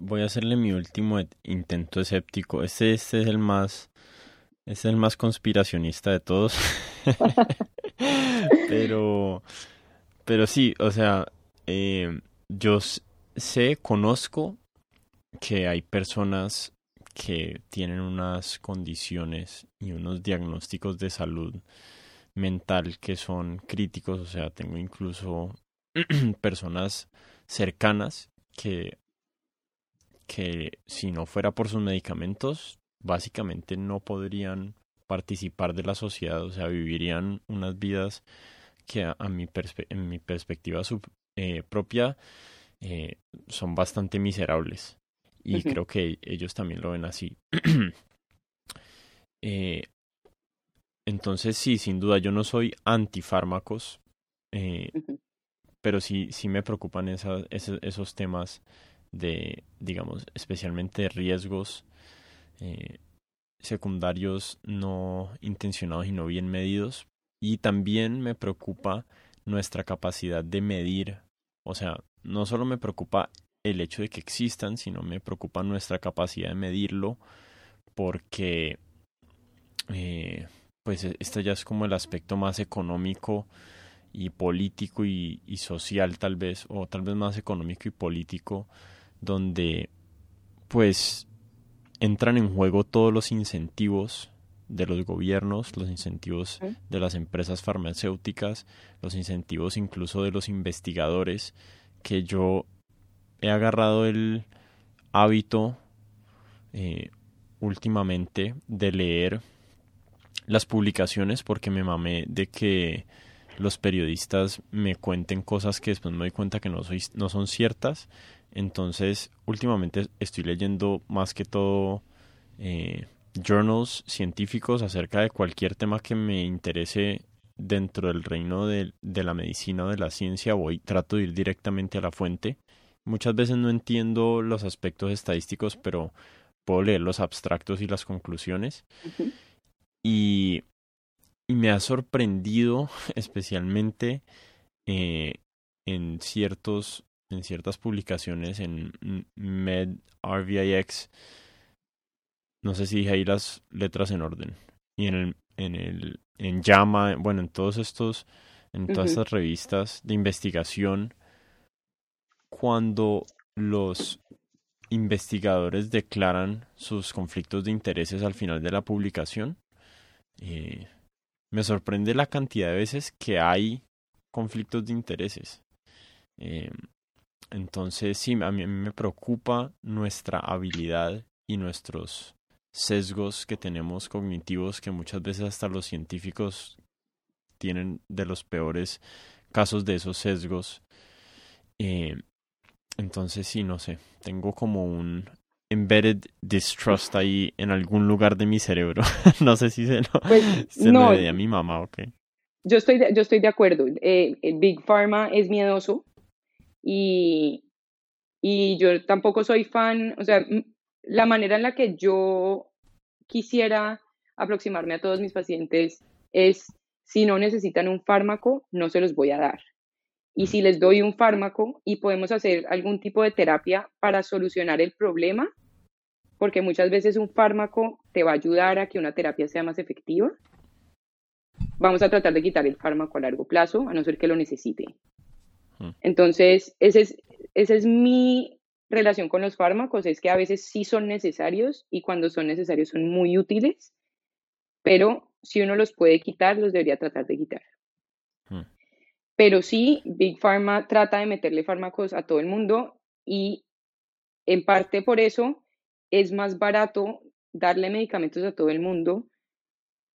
Voy a hacerle mi último intento escéptico. Este, este es el más, este es el más conspiracionista de todos. pero, pero sí, o sea, eh, yo sé, conozco que hay personas que tienen unas condiciones y unos diagnósticos de salud mental que son críticos, o sea, tengo incluso personas cercanas que que si no fuera por sus medicamentos, básicamente no podrían participar de la sociedad, o sea, vivirían unas vidas que a, mi en mi perspectiva eh, propia eh, son bastante miserables. Y creo que ellos también lo ven así. eh, entonces, sí, sin duda, yo no soy antifármacos, eh, pero sí, sí me preocupan esos, esos, temas de, digamos, especialmente riesgos eh, secundarios no intencionados y no bien medidos. Y también me preocupa nuestra capacidad de medir, o sea, no solo me preocupa el hecho de que existan, sino me preocupa nuestra capacidad de medirlo, porque eh, pues este ya es como el aspecto más económico y político y, social tal vez, o tal vez más económico y político, donde pues entran en juego todos los incentivos de los gobiernos, los incentivos de las empresas farmacéuticas, los incentivos incluso de los investigadores, que yo he agarrado el hábito eh, últimamente de leer las publicaciones porque me mamé de que los periodistas me cuenten cosas que después me doy cuenta que no, soy, no son ciertas. Entonces, últimamente estoy leyendo más que todo eh, journals científicos acerca de cualquier tema que me interese dentro del reino de, de la medicina o de la ciencia. Voy, trato de ir directamente a la fuente Muchas veces no entiendo los aspectos estadísticos, pero puedo leer los abstractos y las conclusiones. y, y, me ha sorprendido especialmente eh, en ciertos en ciertas publicaciones en Med RVIX no sé si dije ahí las letras en orden y en el en el en llama bueno en todos estos en todas estas revistas de investigación cuando los investigadores declaran sus conflictos de intereses al final de la publicación. Eh, me sorprende la cantidad de veces que hay conflictos de intereses. Eh, entonces, sí, a mí, me preocupa nuestra habilidad y nuestros sesgos que tenemos cognitivos que muchas veces hasta los científicos tienen de los peores casos de esos sesgos. Eh, entonces sí, no sé, tengo como un embedded distrust ahí en algún lugar de mi cerebro. no sé si se lo, pues, se no, a mi mamá o qué. Yo estoy de, yo estoy de acuerdo. Eh, Big Pharma es miedoso y, y yo tampoco soy fan, o sea, la manera en la que yo quisiera aproximarme a todos mis pacientes es, si no necesitan un fármaco, no se los voy a dar y si les doy un fármaco y podemos hacer algún tipo de terapia para solucionar el problema, porque muchas veces un fármaco te va a ayudar a que una terapia sea más efectiva, vamos a tratar de quitar el fármaco a largo plazo, a no ser que lo necesite. Hmm. Entonces, esa es, esa es mi relación con los fármacos, es que a veces sí son necesarios y cuando son necesarios son muy útiles, pero si uno los puede quitar, los debería tratar de quitar. Hmm. Pero sí, Big Pharma trata de meterle fármacos a todo el mundo y en parte por eso es más barato darle medicamentos a todo el mundo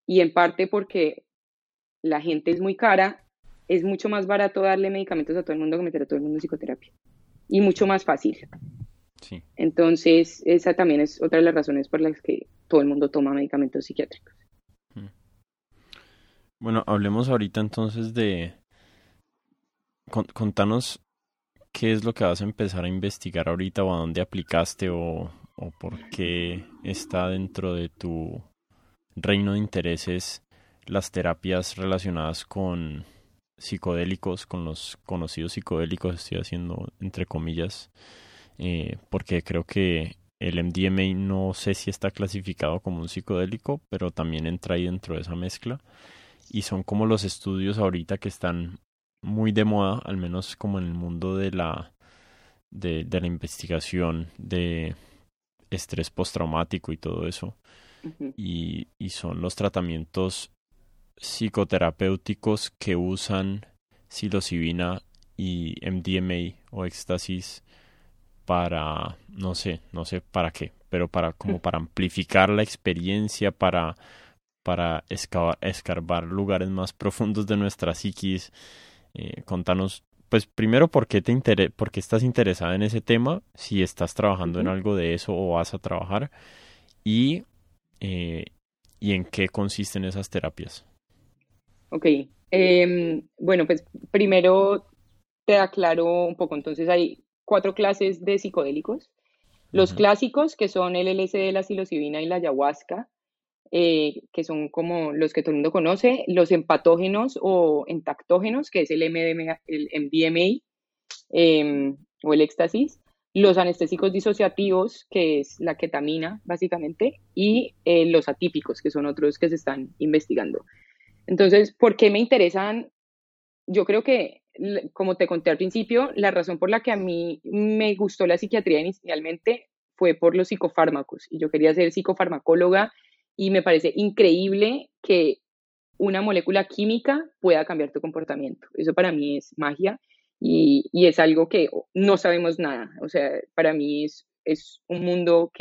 y en parte porque la gente es muy cara, es mucho más barato darle medicamentos a todo el mundo que meter a todo el mundo en psicoterapia y mucho más fácil. Sí. Entonces, esa también es otra de las razones por las que todo el mundo toma medicamentos psiquiátricos. Mm. Bueno, hablemos ahorita entonces de, contanos qué es lo que vas a empezar a investigar ahorita o a dónde aplicaste o, o por qué está dentro de tu reino de intereses las terapias relacionadas con psicodélicos, con los conocidos psicodélicos, estoy haciendo entre comillas, eh, porque creo que el MDMA no sé si está clasificado como un psicodélico, pero también entra ahí dentro de esa mezcla. Y son como los estudios ahorita que están muy de moda, al menos como en el mundo de la, de, de la investigación de estrés postraumático y todo eso. y, y son los tratamientos psicoterapéuticos que usan psilocibina y MDMA o éxtasis para no sé, no sé para qué, pero para como para amplificar la experiencia, para para escarbar lugares más profundos de nuestra psiquis. Eh, contanos, pues primero, ¿por qué, te por qué estás interesada en ese tema? Si estás trabajando en algo de eso o vas a trabajar. Y, eh, y en qué consisten esas terapias. Ok, em, bueno, pues primero te aclaro un poco. Entonces hay cuatro clases de psicodélicos. Los clásicos, que son el LSD, la psilocibina y la ayahuasca, eh, que son como los que todo el mundo conoce, los empatógenos o entactógenos, que es el MDMA, el MDMA em, o el éxtasis, los anestésicos disociativos, que es la ketamina, básicamente, y eh, los atípicos, que son otros que se están investigando. Entonces, ¿por qué me interesan? Yo creo que, como te conté al principio, la razón por la que a mí me gustó la psiquiatría inicialmente fue por los psicofármacos y yo quería ser psicofarmacóloga y me parece increíble que una molécula química pueda cambiar tu comportamiento. Eso para mí es magia y, es algo que no sabemos nada. O sea, para mí es, es un mundo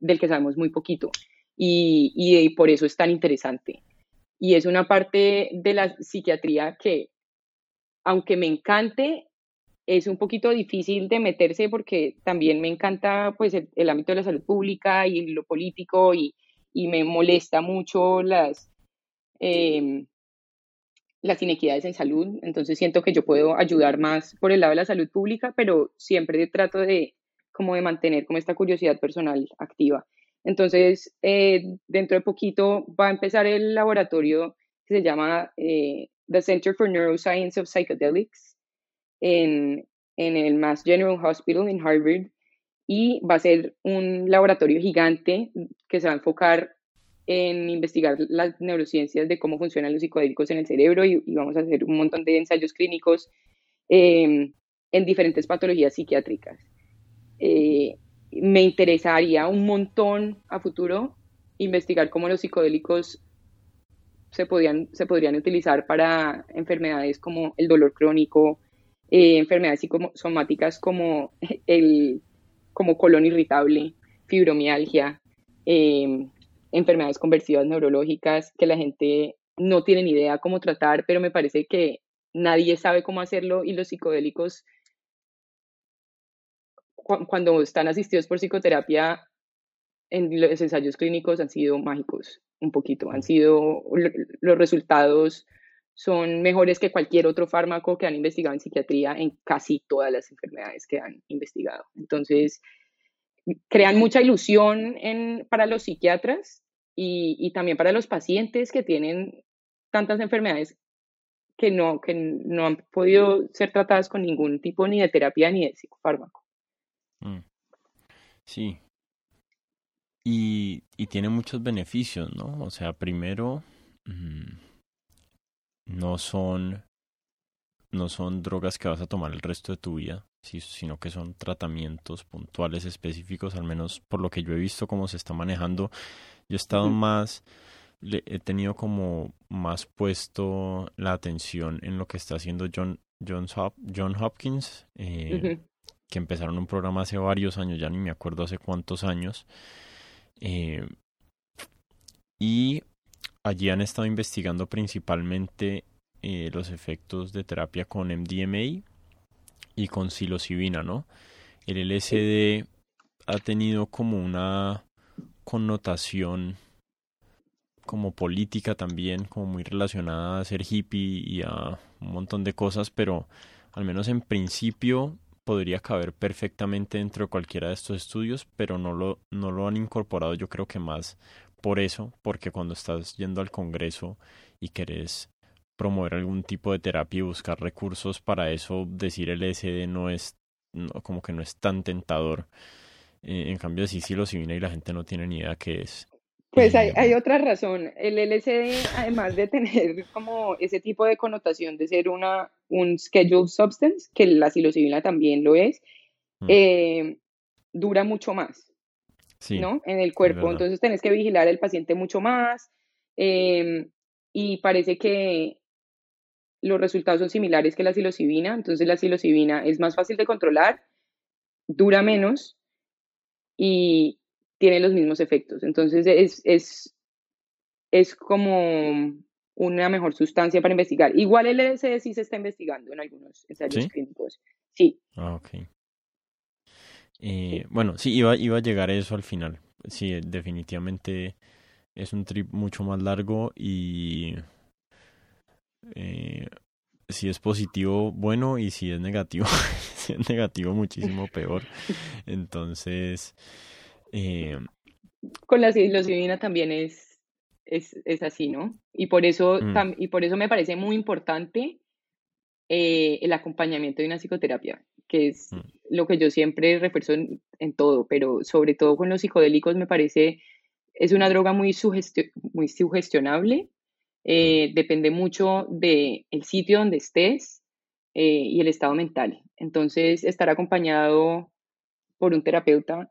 del que sabemos muy poquito y, y por eso es tan interesante. Y es una parte de la psiquiatría que, aunque me encante, es un poquito difícil de meterse porque también me encanta pues el ámbito de la salud pública y lo político y, y me molesta mucho las, em, las inequidades en salud. Entonces siento que yo puedo ayudar más por el lado de la salud pública, pero siempre trato de como de mantener como esta curiosidad personal activa. Entonces, eh, dentro de poquito va a empezar el laboratorio que se llama eh, The Center for Neuroscience of Psychedelics en, en el Mass General Hospital en Harvard y va a ser un laboratorio gigante que se va a enfocar en investigar las neurociencias de cómo funcionan los psicodélicos en el cerebro y, vamos a hacer un montón de ensayos clínicos em, en diferentes patologías psiquiátricas. Eh, me interesaría un montón a futuro investigar cómo los psicodélicos se, podían, se podrían utilizar para enfermedades como el dolor crónico, eh, enfermedades psicosomáticas como el como colon irritable, fibromialgia, em, enfermedades conversivas neurológicas que la gente no tiene ni idea cómo tratar, pero me parece que nadie sabe cómo hacerlo y los psicodélicos cuando están asistidos por psicoterapia en los ensayos clínicos han sido mágicos un poquito, han sido los resultados son mejores que cualquier otro fármaco que han investigado en psiquiatría en casi todas las enfermedades que han investigado. Entonces, crean mucha ilusión en, para los psiquiatras y, también para los pacientes que tienen tantas enfermedades que no, que no han podido ser tratadas con ningún tipo ni de terapia ni de psicofármaco. Mm. Sí. Y, y tiene muchos beneficios, ¿no? O sea, primero, mm, no son no son drogas que vas a tomar el resto de tu vida, sino que son tratamientos puntuales específicos, al menos por lo que yo he visto cómo se está manejando. Yo he estado más, he tenido como más puesto la atención en lo que está haciendo John, John, John Hopkins, eh, que empezaron un programa hace varios años, ya ni me acuerdo hace cuántos años. Eh, y Allí han estado investigando principalmente eh, los efectos de terapia con MDMA y con psilocibina, ¿no? El LSD ha tenido como una connotación como política también, como muy relacionada a ser hippie y a un montón de cosas, pero al menos en principio podría caber perfectamente dentro de cualquiera de estos estudios, pero no lo, no lo han incorporado yo creo que más por eso, porque cuando estás yendo al Congreso y querés promover algún tipo de terapia y buscar recursos para eso, decir LSD no es como que no es tan tentador. Eh, en cambio, si psilocibina y la gente no tiene ni idea qué es. Pues hay, hay, otra razón. El LSD, además de tener como ese tipo de connotación de ser una, un scheduled substance, que la psilocibina también lo es, mm. eh, dura mucho más, ¿no? En el cuerpo. Entonces tenés que vigilar al paciente mucho más. Em, y parece que los resultados son similares que la psilocibina. Entonces la psilocibina es más fácil de controlar, dura menos y, tiene los mismos efectos. Entonces es, es, es como una mejor sustancia para investigar. Igual el LSD sí se está investigando en algunos ensayos clínicos. Sí. Ah, ok. Eh, bueno, sí, iba, iba a llegar a eso al final. Sí, definitivamente es un trip mucho más largo y eh, si es positivo, bueno, y si es negativo, si es negativo, muchísimo peor. Entonces, eh, Con la psilocibina también es, es, es, así, ¿no? Y por eso, mm. y por eso me parece muy importante eh, el acompañamiento de una psicoterapia, que es mm. lo que yo siempre refuerzo en, todo, pero sobre todo con los psicodélicos me parece, es una droga muy, muy sugestionable, eh, mm. depende mucho del el sitio donde estés y el estado mental. Entonces, estar acompañado por un terapeuta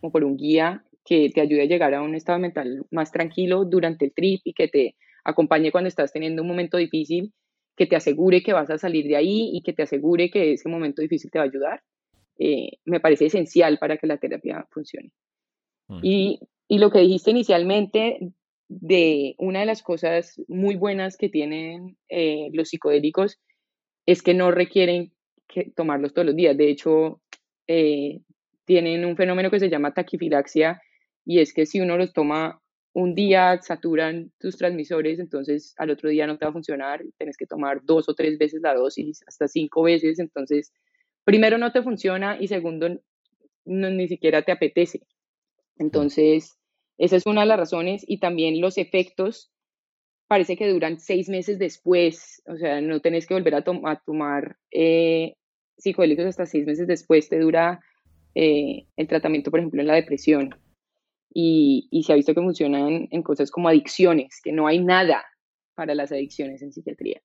o por un guía que te ayude a llegar a un estado mental más tranquilo durante el trip y que te acompañe cuando estás teniendo un momento difícil, que te asegure que vas a salir de ahí y que te asegure que ese momento difícil te va a ayudar, eh, me parece esencial para que la terapia funcione. Mm. Y, y lo que dijiste inicialmente de una de las cosas muy buenas que tienen eh, los psicodélicos es que no requieren que tomarlos todos los días. De hecho, eh, tienen un fenómeno que se llama taquifilaxia y es que si uno los toma un día, saturan tus transmisores, entonces al otro día no te va a funcionar, tienes que tomar dos o tres veces la dosis, hasta cinco veces, entonces primero no te funciona y segundo no, ni siquiera te apetece. Entonces, esa es una de las razones y también los efectos parece que duran seis meses después, o sea, no tenés que volver a, tomar eh, psicodélicos hasta seis meses después, te dura eh, el tratamiento, por ejemplo, en la depresión. Y, y se ha visto que funcionan en cosas como adicciones, que no hay nada para las adicciones en psiquiatría.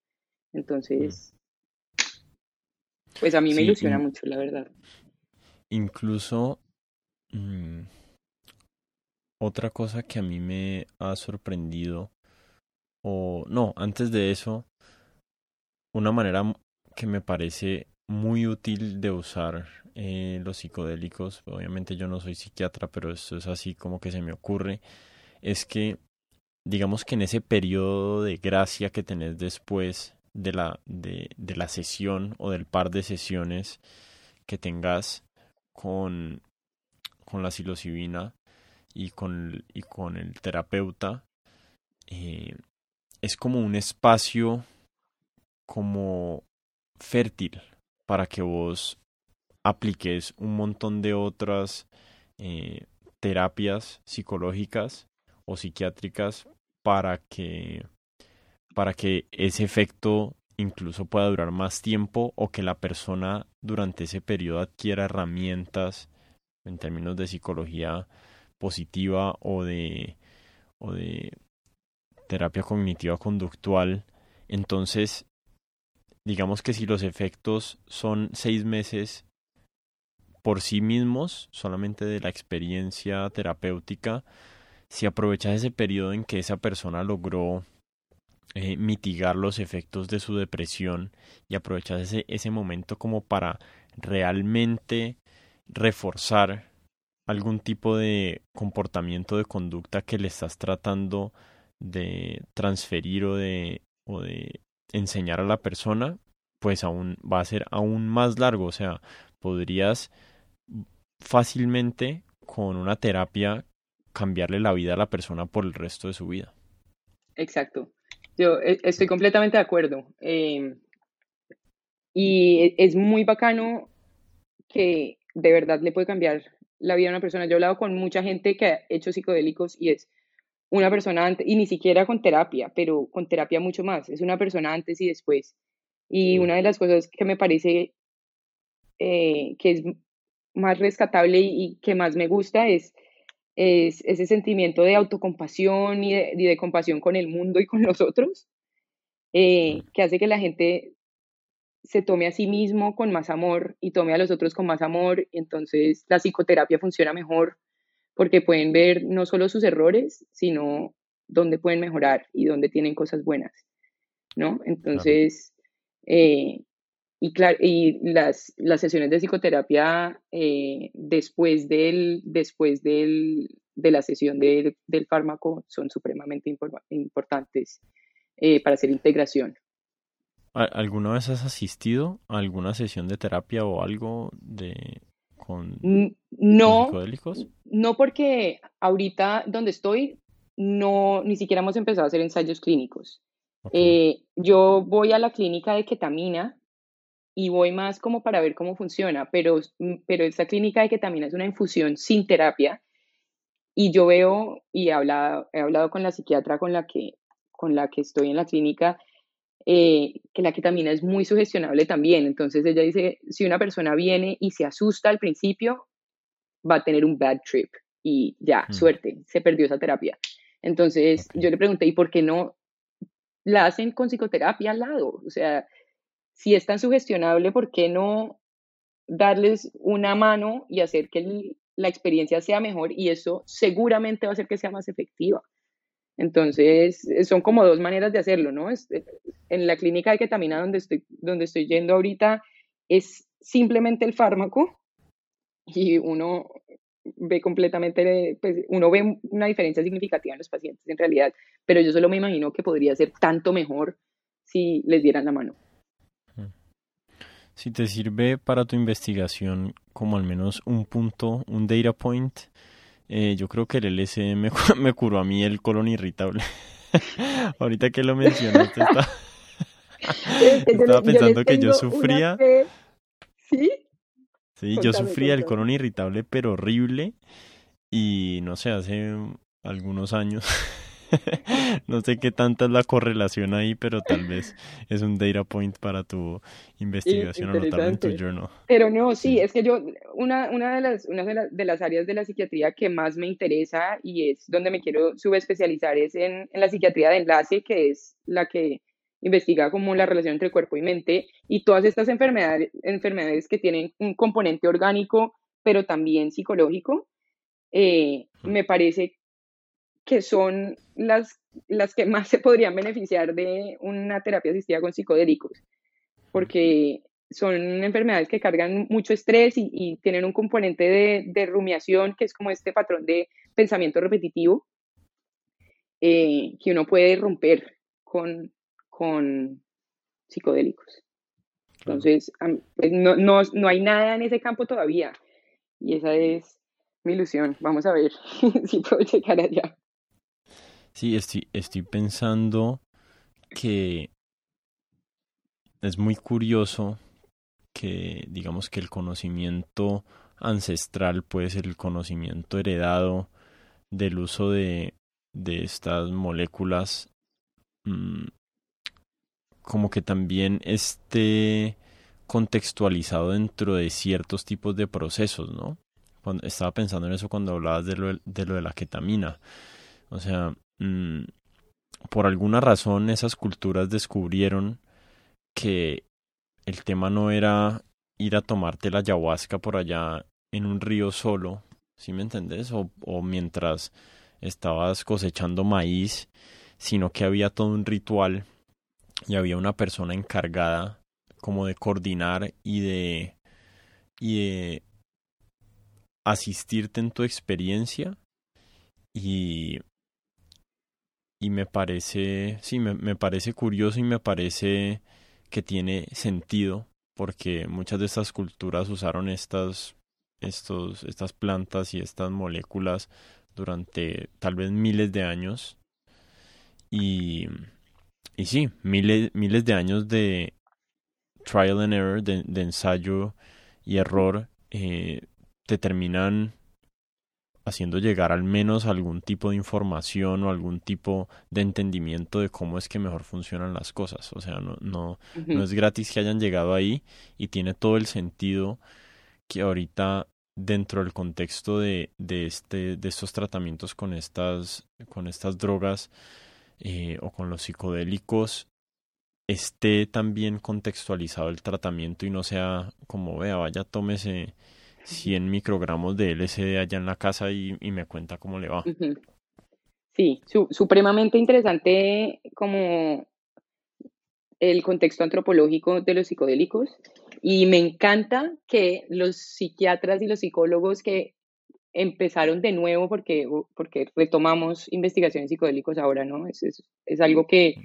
Entonces, pues a mí me ilusiona mucho, la verdad. Incluso, mm, otra cosa que a mí me ha sorprendido, o no, antes de eso, una manera que me parece muy útil de usar los psicodélicos, obviamente yo no soy psiquiatra, pero eso es así como que se me ocurre, es que digamos que en ese periodo de gracia que tenés después de la, de, de la sesión o del par de sesiones que tengas con, con la psilocibina y con, y con el terapeuta, eh, es como un espacio como fértil para que vos apliques un montón de otras eh, terapias psicológicas o psiquiátricas para que para que ese efecto incluso pueda durar más tiempo o que la persona durante ese periodo adquiera herramientas en términos de psicología positiva o de o de terapia cognitiva conductual. Entonces digamos que si los efectos son seis meses por sí mismos, solamente de la experiencia terapéutica, si aprovechas ese periodo en que esa persona logró eh, mitigar los efectos de su depresión y aprovechas ese, ese momento como para realmente reforzar algún tipo de comportamiento de conducta que le estás tratando de transferir o de, o de enseñar a la persona, pues aún va a ser aún más largo. O sea, podrías fácilmente con una terapia cambiarle la vida a la persona por el resto de su vida. Exacto. Yo e, estoy completamente de acuerdo. Em, y e, es muy bacano que de verdad le puede cambiar la vida a una persona. Yo he hablado con mucha gente que ha hecho psicodélicos y es una persona antes, y ni siquiera con terapia, pero con terapia mucho más, es una persona antes y después. Y una de las cosas que me parece eh, que es más rescatable y, que más me gusta es, es ese sentimiento de autocompasión y de, compasión con el mundo y con los otros, eh, que hace que la gente se tome a sí mismo con más amor y tome a los otros con más amor. Y entonces la psicoterapia funciona mejor porque pueden ver no solo sus errores, sino dónde pueden mejorar y dónde tienen cosas buenas, ¿no? Entonces, eh, y, claro, y las, las sesiones de psicoterapia eh, después, del, después del, de la sesión del fármaco son supremamente importantes eh, para hacer integración. ¿Alguna vez has asistido a alguna sesión de terapia o algo de con no, psicodélicos? No, porque ahorita donde estoy, no, ni siquiera hemos empezado a hacer ensayos clínicos. Eh, yo voy a la clínica de ketamina y voy más como para ver cómo funciona, pero, pero esa clínica de ketamina es una infusión sin terapia y yo veo y he hablado, he hablado con la psiquiatra con la que, con la que estoy en la clínica eh, que la ketamina es muy sugestionable también. Entonces ella dice, si una persona viene y se asusta al principio, va a tener un bad trip y ya, mm. suerte, se perdió esa terapia. Entonces yo le pregunté, ¿y por qué no la hacen con psicoterapia al lado? O sea, si es tan sugestionable, ¿por qué no darles una mano y hacer que la experiencia sea mejor? Y eso seguramente va a hacer que sea más efectiva. Entonces, son como dos maneras de hacerlo, ¿no? En la clínica de ketamina donde estoy, donde estoy yendo ahorita es simplemente el fármaco y uno ve completamente, pues, uno ve una diferencia significativa en los pacientes en realidad, pero yo solo me imagino que podría ser tanto mejor si les dieran la mano. Si te sirve para tu investigación como al menos un punto, un data point, eh, yo creo que el LSD me, me, curó a mí el colon irritable. Ahorita que lo mencionaste, estaba, pensando que yo sufría. ¿Sí? Sí, yo sufría el colon irritable, pero horrible. Y no sé, hace algunos años no sé qué tanta es la correlación ahí, pero tal vez es un data point para tu investigación o notarlo en tu journal. Pero no, sí, es que yo, una, una, de, las, una de, las áreas de la psiquiatría que más me interesa y es donde me quiero subespecializar es en, en la psiquiatría de enlace, que es la que investiga como la relación entre cuerpo y mente y todas estas enfermedades, enfermedades que tienen un componente orgánico, pero también psicológico. Eh, me parece que son las, las que más se podrían beneficiar de una terapia asistida con psicodélicos, porque son enfermedades que cargan mucho estrés y, tienen un componente de, rumiación, que es como este patrón de pensamiento repetitivo, eh, que uno puede romper con, con psicodélicos. Entonces, pues, no, no, no hay nada en ese campo todavía. Y esa es mi ilusión. Vamos a ver si puedo llegar allá. Sí, estoy, estoy pensando que es muy curioso que digamos que el conocimiento ancestral puede ser el conocimiento heredado del uso de, de estas moléculas mm, como que también esté contextualizado dentro de ciertos tipos de procesos, ¿no? Cuando, estaba pensando en eso cuando hablabas de lo de, lo de la ketamina. O sea, Mm, por alguna razón esas culturas descubrieron que el tema no era ir a tomarte la ayahuasca por allá en un río solo, ¿sí me entendés? O, o mientras estabas cosechando maíz, sino que había todo un ritual y había una persona encargada como de coordinar y de, y de asistirte en tu experiencia y y me parece, sí, me, me, parece curioso y me parece que tiene sentido porque muchas de estas culturas usaron estas, estos, estas plantas y estas moléculas durante tal vez miles de años. Y, y sí, miles, miles de años de trial and error, de, ensayo y error, eh, te terminan haciendo llegar al menos algún tipo de información o algún tipo de entendimiento de cómo es que mejor funcionan las cosas. O sea, no, no, no es gratis que hayan llegado ahí y tiene todo el sentido que ahorita dentro del contexto de, de, este, de estos tratamientos con estas, con estas drogas eh, o con los psicodélicos esté también contextualizado el tratamiento y no sea como vea, vaya, tómese 100 microgramos de LSD allá en la casa y, me cuenta cómo le va. Sí, supremamente interesante como el contexto antropológico de los psicodélicos y me encanta que los psiquiatras y los psicólogos que empezaron de nuevo porque, porque retomamos investigaciones psicodélicos ahora, ¿no? Es, es, algo que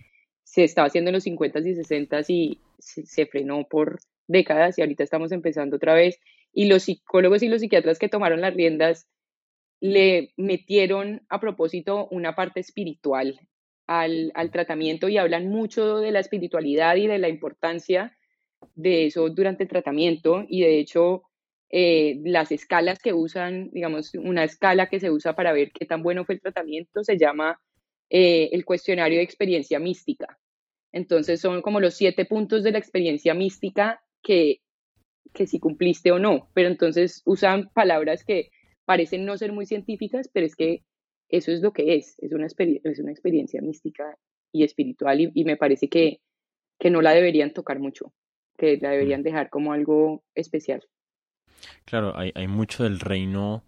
se estaba haciendo en los 50s y 60s y se, frenó por décadas y ahorita estamos empezando otra vez. Y los psicólogos y los psiquiatras que tomaron las riendas le metieron a propósito una parte espiritual al, al tratamiento y hablan mucho de la espiritualidad y de la importancia de eso durante el tratamiento y de hecho eh, las escalas que usan, digamos, una escala que se usa para ver qué tan bueno fue el tratamiento se llama eh, el cuestionario de experiencia mística. Entonces son como los siete puntos de la experiencia mística que, que si cumpliste o no, pero entonces usan palabras que parecen no ser muy científicas, pero es que eso es lo que es, es una, es una experiencia mística y espiritual y, y me parece que, que no la deberían tocar mucho, que la deberían dejar como algo especial. Claro, hay, hay mucho del reino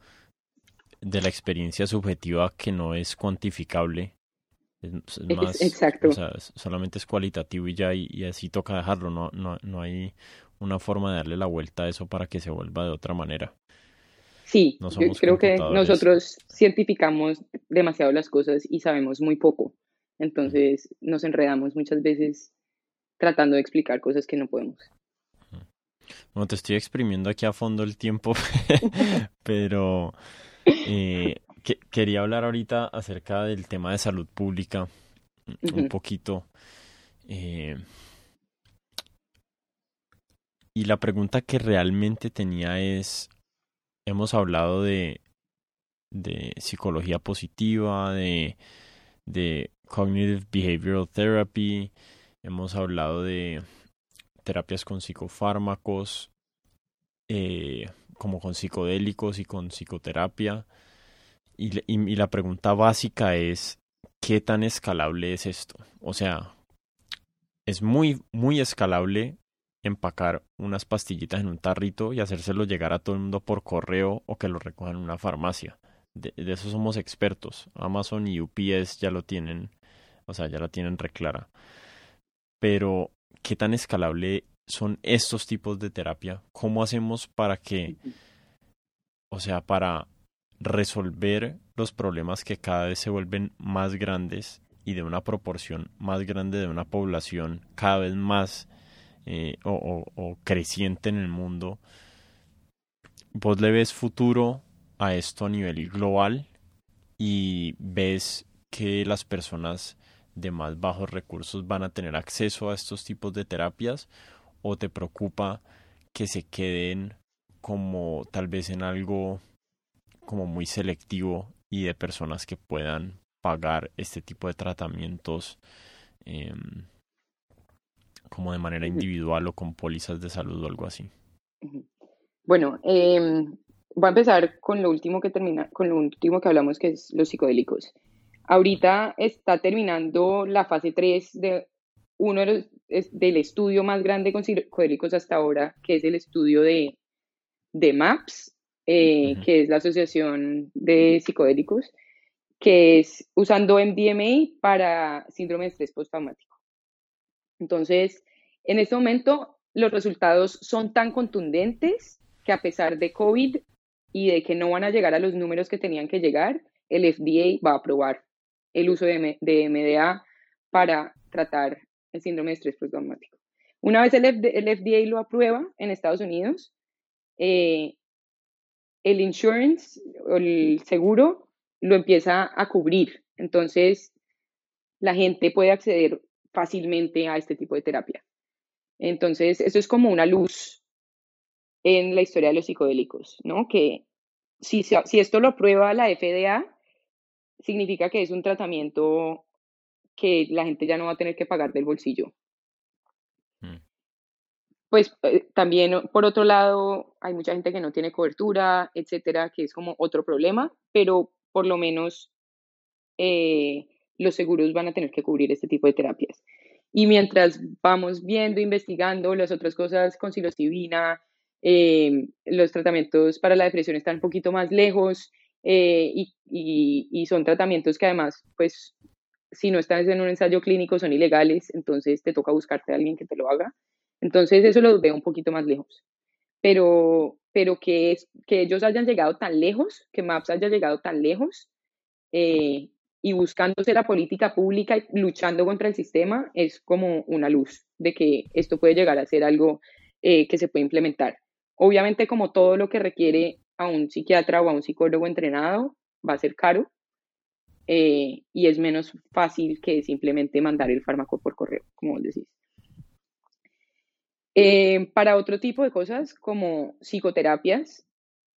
de la experiencia subjetiva que no es cuantificable. Es, más, Exacto. O sea, solamente es cualitativo y ya, y, así toca dejarlo. No, no, no hay una forma de darle la vuelta a eso para que se vuelva de otra manera. Sí, yo creo que nosotros cientificamos demasiado las cosas y sabemos muy poco. Entonces nos enredamos muchas veces tratando de explicar cosas que no podemos. Bueno, te estoy exprimiendo aquí a fondo el tiempo, pero eh, quería hablar ahorita acerca del tema de salud pública un poquito. Eh, y la pregunta que realmente tenía es, hemos hablado de, de psicología positiva, de, de cognitive behavioral therapy, hemos hablado de terapias con psicofármacos, eh, como con psicodélicos y con psicoterapia. Y, y, la pregunta básica es, ¿qué tan escalable es esto? O sea, es muy, muy escalable empacar unas pastillitas en un tarrito y hacérselo llegar a todo el mundo por correo o que lo recojan en una farmacia. De, de, eso somos expertos. Amazon y UPS ya lo tienen, o sea, ya la tienen reclara. Pero qué tan escalable son estos tipos de terapia, cómo hacemos para que, o sea, para resolver los problemas que cada vez se vuelven más grandes y de una proporción más grande de una población cada vez más eh, o, o, creciente en el mundo. ¿Vos le ves futuro a esto a nivel global y ves que las personas de más bajos recursos van a tener acceso a estos tipos de terapias o te preocupa que se queden como tal vez en algo como muy selectivo y de personas que puedan pagar este tipo de tratamientos em, como de manera individual o con pólizas de salud o algo así. Bueno, eh, voy a empezar con lo último que termina, con lo último que hablamos, que es los psicodélicos. Ahorita está terminando la fase 3 de uno de los, del estudio más grande con psicodélicos hasta ahora, que es el estudio de, de MAPS, eh, que es la Asociación de Psicodélicos, que es usando MDMA para síndrome de estrés postraumático. Entonces, en este momento, los resultados son tan contundentes que a pesar de COVID y de que no van a llegar a los números que tenían que llegar, el FDA va a aprobar el uso de, de MDA para tratar el síndrome de estrés postraumático. Una vez el, FDA lo aprueba en Estados Unidos, eh, el insurance o el seguro lo empieza a cubrir. Entonces, la gente puede acceder fácilmente a este tipo de terapia. Entonces, eso es como una luz en la historia de los psicodélicos, ¿no? Que si, si esto lo aprueba la FDA, significa que es un tratamiento que la gente ya no va a tener que pagar del bolsillo. Pues eh, también, por otro lado, hay mucha gente que no tiene cobertura, etcétera, que es como otro problema, pero por lo menos eh, los seguros van a tener que cubrir este tipo de terapias. Y mientras vamos viendo, investigando las otras cosas con psilocibina, eh, los tratamientos para la depresión están un poquito más lejos y, y, son tratamientos que además, pues, si no estás en un ensayo clínico son ilegales, entonces te toca buscarte a alguien que te lo haga. Entonces eso lo veo un poquito más lejos. Pero, pero que, es, que ellos hayan llegado tan lejos, que MAPS haya llegado tan lejos eh, y buscándose la política pública y luchando contra el sistema, es como una luz de que esto puede llegar a ser algo eh, que se puede implementar. Obviamente, como todo lo que requiere a un psiquiatra o a un psicólogo entrenado, va a ser caro eh, y es menos fácil que simplemente mandar el fármaco por correo, como decís. Eh, para otro tipo de cosas como psicoterapias,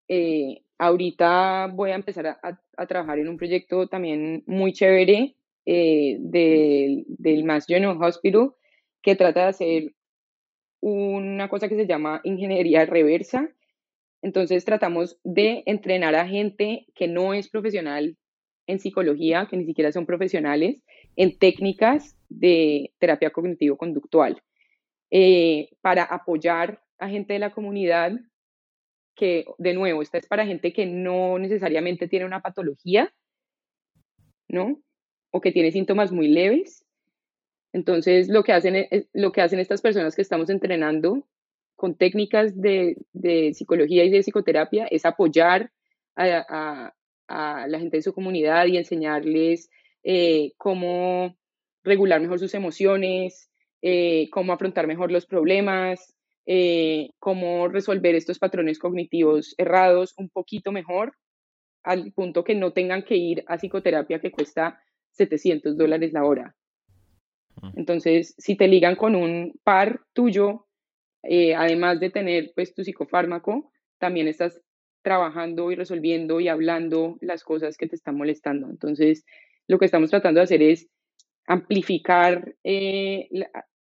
eh, ahorita voy a empezar a, trabajar en un proyecto también muy chévere eh, del, del Mass General Hospital que trata de hacer una cosa que se llama ingeniería reversa. Entonces tratamos de entrenar a gente que no es profesional en psicología, que ni siquiera son profesionales, en técnicas de terapia cognitivo-conductual. Eh, para apoyar a gente de la comunidad que, de nuevo, esta es para gente que no necesariamente tiene una patología, ¿no? O que tiene síntomas muy leves. Entonces, lo que hacen, e, lo que hacen estas personas que estamos entrenando con técnicas de, psicología y de psicoterapia es apoyar a, la gente de su comunidad y enseñarles eh, cómo regular mejor sus emociones, eh, cómo afrontar mejor los problemas, eh, cómo resolver estos patrones cognitivos errados un poquito mejor, al punto que no tengan que ir a psicoterapia que cuesta 700 dólares la hora. Entonces, si te ligan con un par tuyo, eh, además de tener pues tu psicofármaco, también estás trabajando y resolviendo y hablando las cosas que te están molestando. Entonces, lo que estamos tratando de hacer es amplificar eh,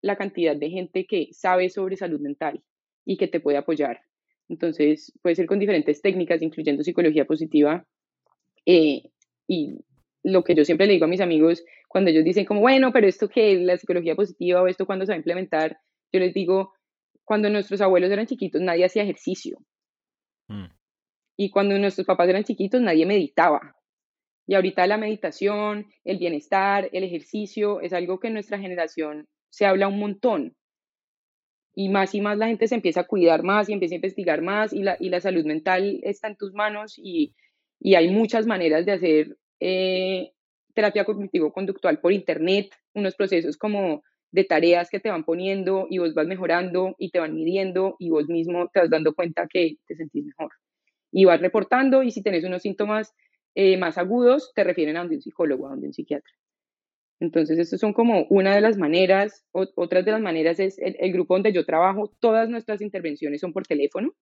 la, cantidad de gente que sabe sobre salud mental y que te puede apoyar. Entonces, puede ser con diferentes técnicas, incluyendo psicología positiva. Eh, y lo que yo siempre le digo a mis amigos, cuando ellos dicen como, bueno, pero esto que es la psicología positiva o esto cuando se va a implementar, yo les digo, cuando nuestros abuelos eran chiquitos, nadie hacía ejercicio. Mm. Y cuando nuestros papás eran chiquitos, nadie meditaba. Y ahorita la meditación, el bienestar, el ejercicio es algo que en nuestra generación se habla un montón. Y más y más la gente se empieza a cuidar más y empieza a investigar más y la, y la salud mental está en tus manos y, y hay muchas maneras de hacer eh, terapia cognitivo-conductual por internet, unos procesos como de tareas que te van poniendo y vos vas mejorando y te van midiendo y vos mismo te vas dando cuenta que te sentís mejor. Y vas reportando y si tenés unos síntomas eh, más agudos te refieren a un psicólogo, a un psiquiatra. Entonces, estas son como una de las maneras. otras de las maneras es el, grupo donde yo trabajo, todas nuestras intervenciones son por teléfono.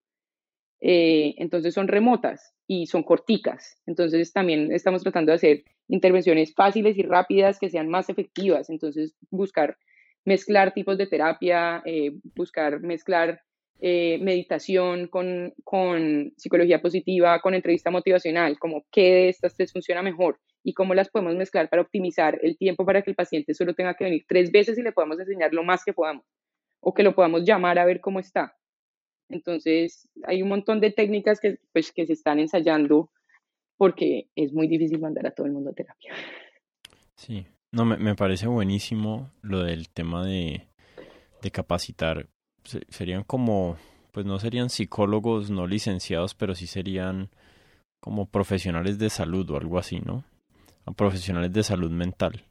Eh, entonces son remotas y son corticas. Entonces también estamos tratando de hacer intervenciones fáciles y rápidas que sean más efectivas. Entonces buscar mezclar tipos de terapia, eh, buscar mezclar eh, meditación, con, con, psicología positiva, con entrevista motivacional, como qué de estas te funciona mejor y cómo las podemos mezclar para optimizar el tiempo para que el paciente solo tenga que venir tres veces y le podamos enseñar lo más que podamos o que lo podamos llamar a ver cómo está. Entonces, hay un montón de técnicas que, pues, que se están ensayando porque es muy difícil mandar a todo el mundo a terapia. Sí, no, me, me parece buenísimo lo del tema de, de capacitar serían como, pues no serían psicólogos no licenciados, pero sí serían como profesionales de salud o algo así, ¿no? Profesionales de salud mental.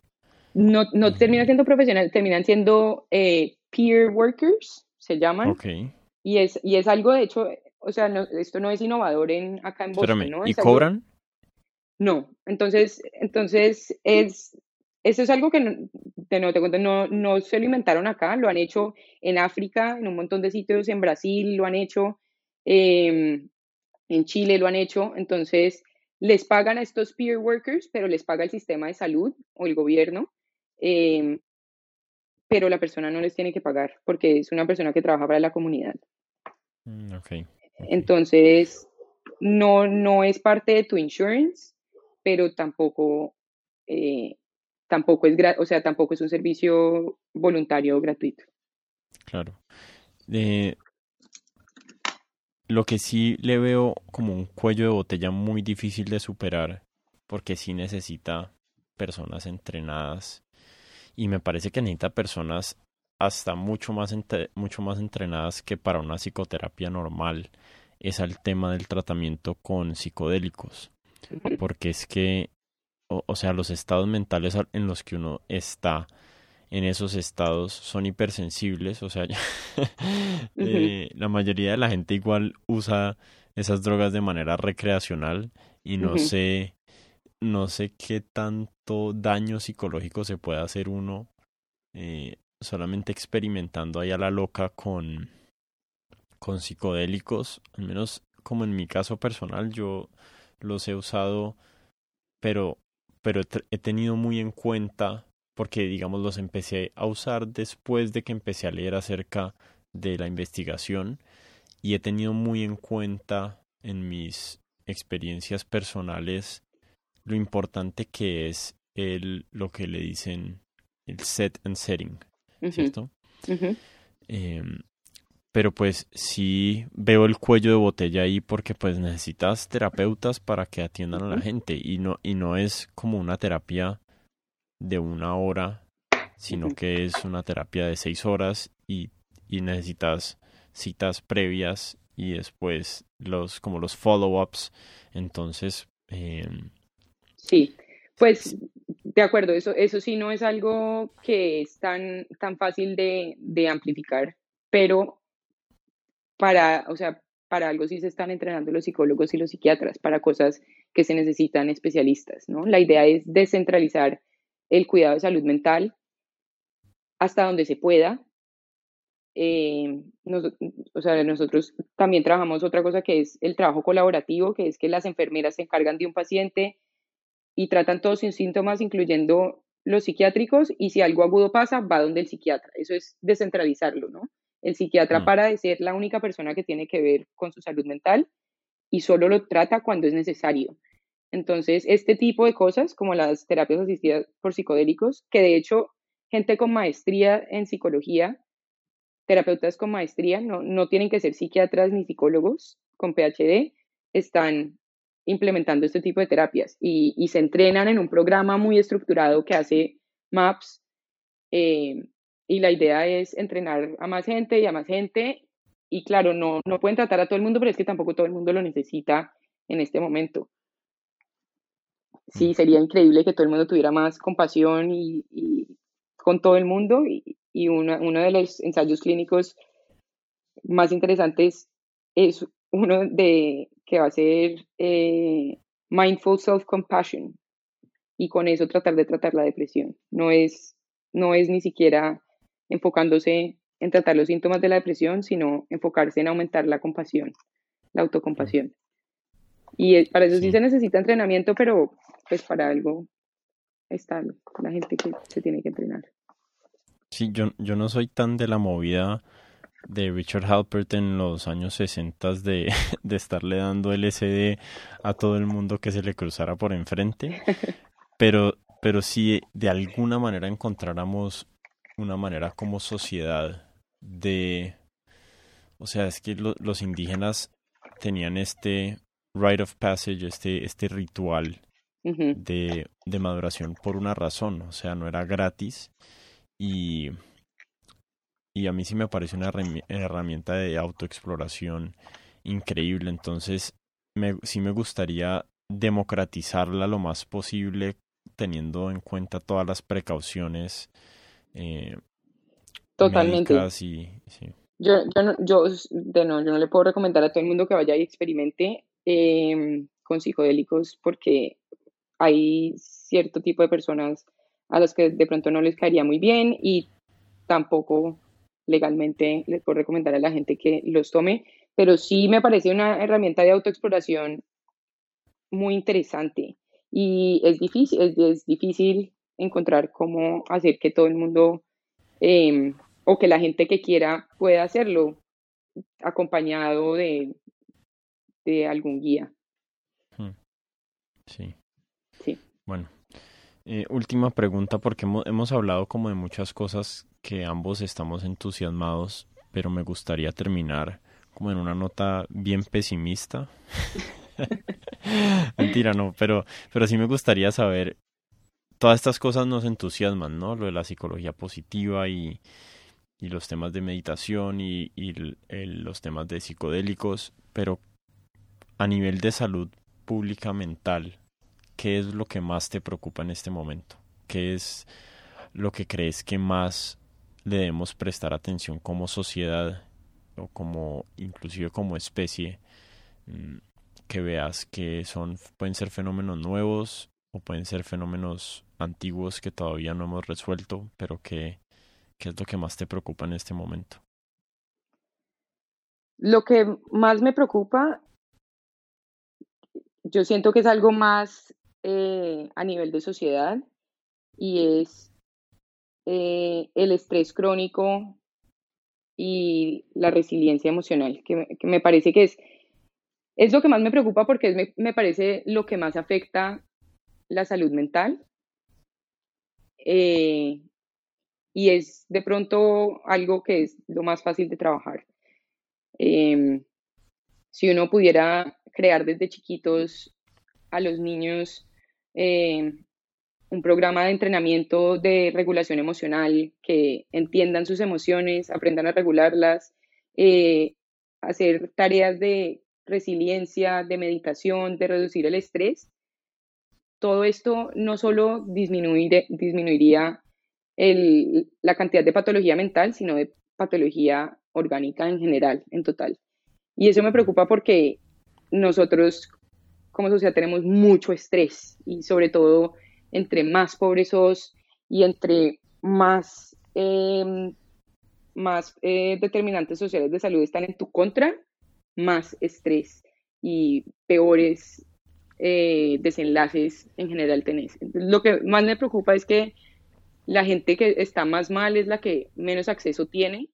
No, no terminan siendo profesionales, terminan siendo eh, peer workers, se llaman. Ok. Y es, y es algo, de hecho, o sea, esto no es innovador en, acá en Boston, ¿no? ¿Y cobran? No, entonces, entonces es, eso es algo que, de nuevo te cuento, no, no se lo inventaron acá, lo han hecho en África, en un montón de sitios, en Brasil lo han hecho. Em, En Chile lo han hecho, entonces les pagan a estos peer workers, pero les paga el sistema de salud o el gobierno, em, pero la persona no les tiene que pagar porque es una persona que trabaja para la comunidad. Mm, entonces, no, no es parte de tu insurance, pero tampoco, eh, tampoco es, o sea, tampoco es un servicio voluntario o gratuito. Claro. lo que sí le veo como un cuello de botella muy difícil de superar, porque sí necesita personas entrenadas y me parece que necesita personas hasta mucho más, mucho más entrenadas que para una psicoterapia normal es el tema del tratamiento con psicodélicos. Porque es que, o, sea, los estados mentales en los que uno está, en esos estados, son hipersensibles. O sea, eh, la mayoría de la gente igual usa esas drogas de manera recreacional y no sé, no sé qué tanto daño psicológico se puede hacer uno eh, solamente experimentando ahí a la loca con, con psicodélicos, al menos como en mi caso personal, yo los he usado, pero, pero he tenido muy en cuenta, porque digamos los empecé a usar después de que empecé a leer acerca de la investigación y he tenido muy en cuenta en mis experiencias personales lo importante que es el, lo que le dicen el set and setting, ¿cierto? Em, pero pues sí veo el cuello de botella ahí porque pues necesitas terapeutas para que atiendan a la gente. Y no, y no es como una terapia de una hora, sino que es una terapia de seis horas y, y necesitas citas previas y después los como los follow-ups. Entonces, eh, sí, pues de acuerdo, eso, eso sí no es algo que es tan, tan fácil de, de amplificar, pero para, o sea, para algo sí se están entrenando los psicólogos y los psiquiatras, para cosas que se necesitan especialistas, ¿no? La idea es descentralizar el cuidado de salud mental hasta donde se pueda. Eh, o sea, nosotros también trabajamos otra cosa que es el trabajo colaborativo, que es que las enfermeras se encargan de un paciente, y tratan todos sus síntomas, incluyendo los psiquiátricos, y si algo agudo pasa, va donde el psiquiatra. Eso es descentralizarlo, ¿no? El psiquiatra para de ser la única persona que tiene que ver con su salud mental y solo lo trata cuando es necesario. Entonces, este tipo de cosas, como las terapias asistidas por psicodélicos, que de hecho, gente con maestría en psicología, terapeutas con maestría, no, no tienen que ser psiquiatras ni psicólogos con PhD, están implementando este tipo de terapias y, se entrenan en un programa muy estructurado que hace MAPS eh, y la idea es entrenar a más gente y a más gente y claro, no, no pueden tratar a todo el mundo, pero es que tampoco todo el mundo lo necesita en este momento. Sí, sería increíble que todo el mundo tuviera más compasión y, con todo el mundo y, y uno de los ensayos clínicos más interesantes es uno de que va a ser eh, mindful self-compassion y con eso tratar de tratar la depresión. No es, no es ni siquiera enfocándose en tratar los síntomas de la depresión, sino enfocarse en aumentar la compasión, la autocompasión. Y para eso sí, se necesita entrenamiento, pero pues para algo está la gente que se tiene que entrenar. Sí, yo, yo no soy tan de la movida de Richard Halpert en los años 60 de, de estarle dando LSD a todo el mundo que se le cruzara por enfrente, pero, pero si de alguna manera encontráramos una manera como sociedad de... O sea, es que los indígenas tenían este rite of passage, este, este ritual de, de maduración por una razón, o sea, no era gratis y y a mí sí me parece una herramienta de autoexploración increíble. Entonces, me, sí me gustaría democratizarla lo más posible, teniendo en cuenta todas las precauciones. Eh, Totalmente. Yo, yo, no, yo, de no, yo no le puedo recomendar a todo el mundo que vaya y experimente em, con psicodélicos porque hay cierto tipo de personas a las que de pronto no les caería muy bien y tampoco legalmente les puedo recomendar a la gente que los tome, pero sí me parece una herramienta de autoexploración muy interesante y es difícil, es, difícil encontrar cómo hacer que todo el mundo em, o que la gente que quiera pueda hacerlo acompañado de, de algún guía. Hmm. Sí. Sí. Bueno, eh, última pregunta porque hemos, hablado como de muchas cosas que ambos estamos entusiasmados, pero me gustaría terminar como en una nota bien pesimista. Mentira, no, pero, pero sí me gustaría saber, todas estas cosas nos entusiasman, ¿no? Lo de la psicología positiva y, y los temas de meditación y, los temas de psicodélicos, pero a nivel de salud pública mental, ¿qué es lo que más te preocupa en este momento? ¿Qué es lo que crees que más le debemos prestar atención como sociedad o como inclusive como especie mm, que veas que son pueden ser fenómenos nuevos o pueden ser fenómenos antiguos que todavía no hemos resuelto pero que ¿Qué es lo que más te preocupa en este momento? Lo que más me preocupa, yo siento que es algo más eh, a nivel de sociedad y es eh, el estrés crónico y la resiliencia emocional, que, me parece que es, es lo que más me preocupa porque me, me parece lo que más afecta la salud mental. Eh, y es de pronto algo que es lo más fácil de trabajar. Em, si uno pudiera crear desde chiquitos a los niños em, un programa de entrenamiento de regulación emocional, que entiendan sus emociones, aprendan a regularlas, eh, hacer tareas de resiliencia, de meditación, de reducir el estrés, todo esto no solo disminuiría el, la cantidad de patología mental, sino de patología orgánica en general, en total. Y eso me preocupa porque nosotros como sociedad tenemos mucho estrés y sobre todo entre más pobres sos y entre más, em, más eh, determinantes sociales de salud están en tu contra, más estrés y peores eh, desenlaces en general tenés. Lo que más me preocupa es que la gente que está más mal es la que menos acceso tiene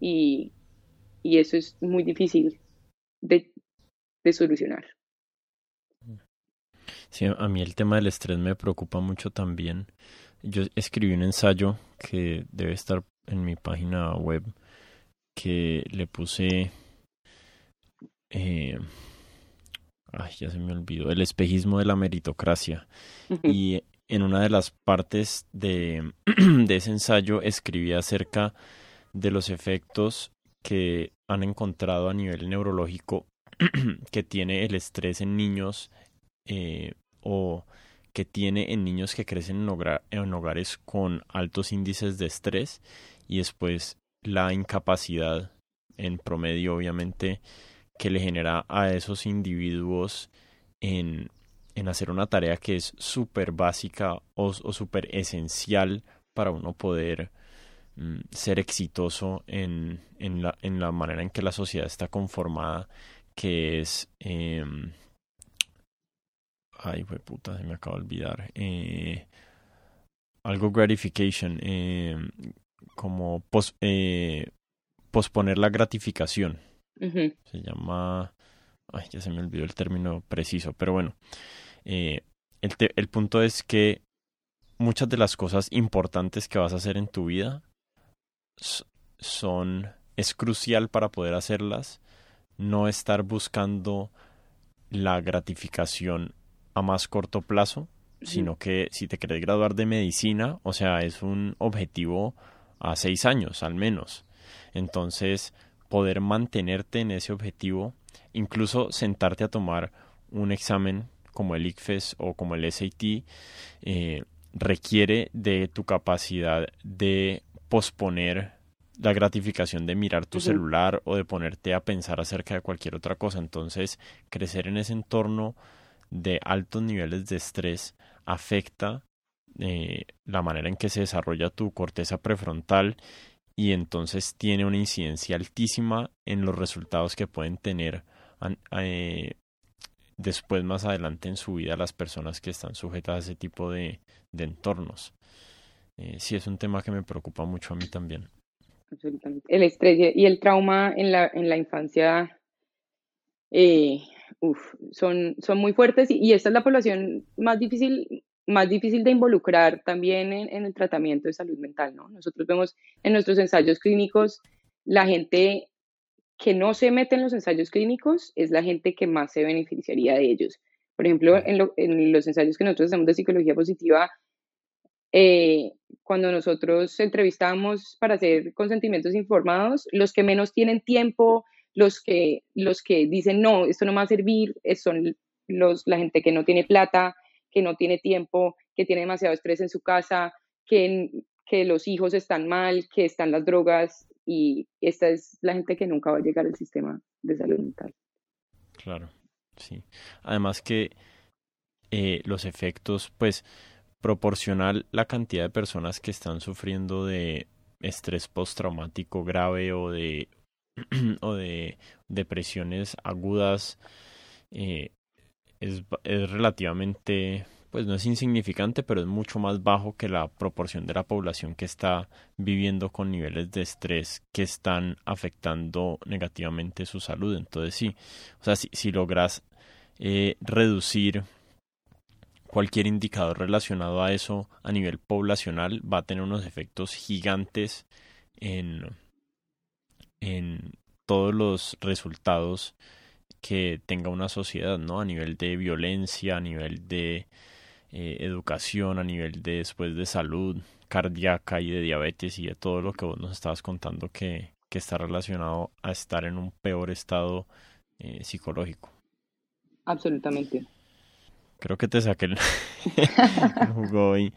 y, eso es muy difícil de, solucionar. Sí, a mí el tema del estrés me preocupa mucho también. Yo escribí un ensayo que debe estar en mi página web que le puse... Eh, ay, ya se me olvidó. El espejismo de la meritocracia. y en una de las partes de, de ese ensayo escribí acerca de los efectos que han encontrado a nivel neurológico que tiene el estrés en niños eh, o que tiene en niños que crecen en, en, hogares con altos índices de estrés y después la incapacidad en promedio obviamente que le genera a esos individuos en en hacer una tarea que es súper básica o, súper esencial para uno poder mm, ser exitoso en, en, la, en la manera en que la sociedad está conformada, que es... Em, ay, fue puta, se me acaba de olvidar. Eh, algo gratification, em, como eh, posponer la gratificación. Se llama... Ay, ya se me olvidó el término preciso, pero bueno. Eh, el, el punto es que muchas de las cosas importantes que vas a hacer en tu vida son es crucial para poder hacerlas no estar buscando la gratificación a más corto plazo sino que si te quieres graduar de medicina o sea es un objetivo a seis años al menos entonces poder mantenerte en ese objetivo incluso sentarte a tomar un examen como el ICFES o como el SAT, eh, requiere de tu capacidad de posponer la gratificación de mirar tu celular o de ponerte a pensar acerca de cualquier otra cosa. Entonces, crecer en ese entorno de altos niveles de estrés afecta eh, la manera en que se desarrolla tu corteza prefrontal y entonces tiene una incidencia altísima en los resultados que pueden tener eh, después más adelante en su vida las personas que están sujetas a ese tipo de, de entornos. Eh, sí, es un tema que me preocupa mucho a mí también. Absolutamente. El estrés y el trauma en la, en la infancia eh, son, son muy fuertes y, esta es la población más difícil, más difícil de involucrar también en, el tratamiento de salud mental. ¿no? Nosotros vemos en nuestros ensayos clínicos la gente que no se mete en los ensayos clínicos es la gente que más se beneficiaría de ellos. Por ejemplo, en, en los ensayos que nosotros hacemos de psicología positiva, eh, cuando nosotros entrevistamos para hacer consentimientos informados, los que menos tienen tiempo, los que, los que dicen, no, esto no me va a servir, son los, la gente que no tiene plata, que no tiene tiempo, que tiene demasiado estrés en su casa, que, que los hijos están mal, que están las drogas, y esta es la gente que nunca va a llegar al sistema de salud mental. Claro, sí. Además que eh, los efectos, pues, proporcional la cantidad de personas que están sufriendo de estrés postraumático grave o de o de depresiones agudas eh, es, es relativamente pues no es insignificante, pero es mucho más bajo que la proporción de la población que está viviendo con niveles de estrés que están afectando negativamente su salud. Entonces sí, o sea, si, si logras eh, reducir cualquier indicador relacionado a eso a nivel poblacional va a tener unos efectos gigantes en, en todos los resultados que tenga una sociedad, ¿no? A nivel de violencia, a nivel de eh, educación, a nivel de después de salud cardíaca y de diabetes y de todo lo que vos nos estabas contando que, que está relacionado a estar en un peor estado eh, psicológico. Absolutamente creo que te saqué el, jugo hoy.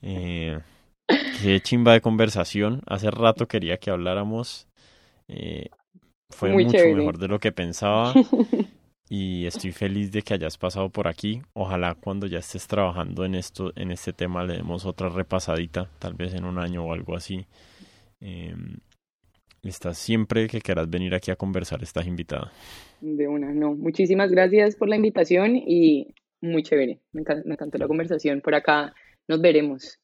Eh, qué chimba de conversación. Hace rato quería que habláramos. Eh, fue mucho mejor de lo que pensaba. Y estoy feliz de que hayas pasado por aquí. Ojalá cuando ya estés trabajando en esto, en este tema, le demos otra repasadita, tal vez en un año o algo así. Eh, estás siempre que quieras venir aquí a conversar, estás invitada. De una, no. Muchísimas gracias por la invitación y muy chévere. Me, encantó la conversación. Por acá nos veremos.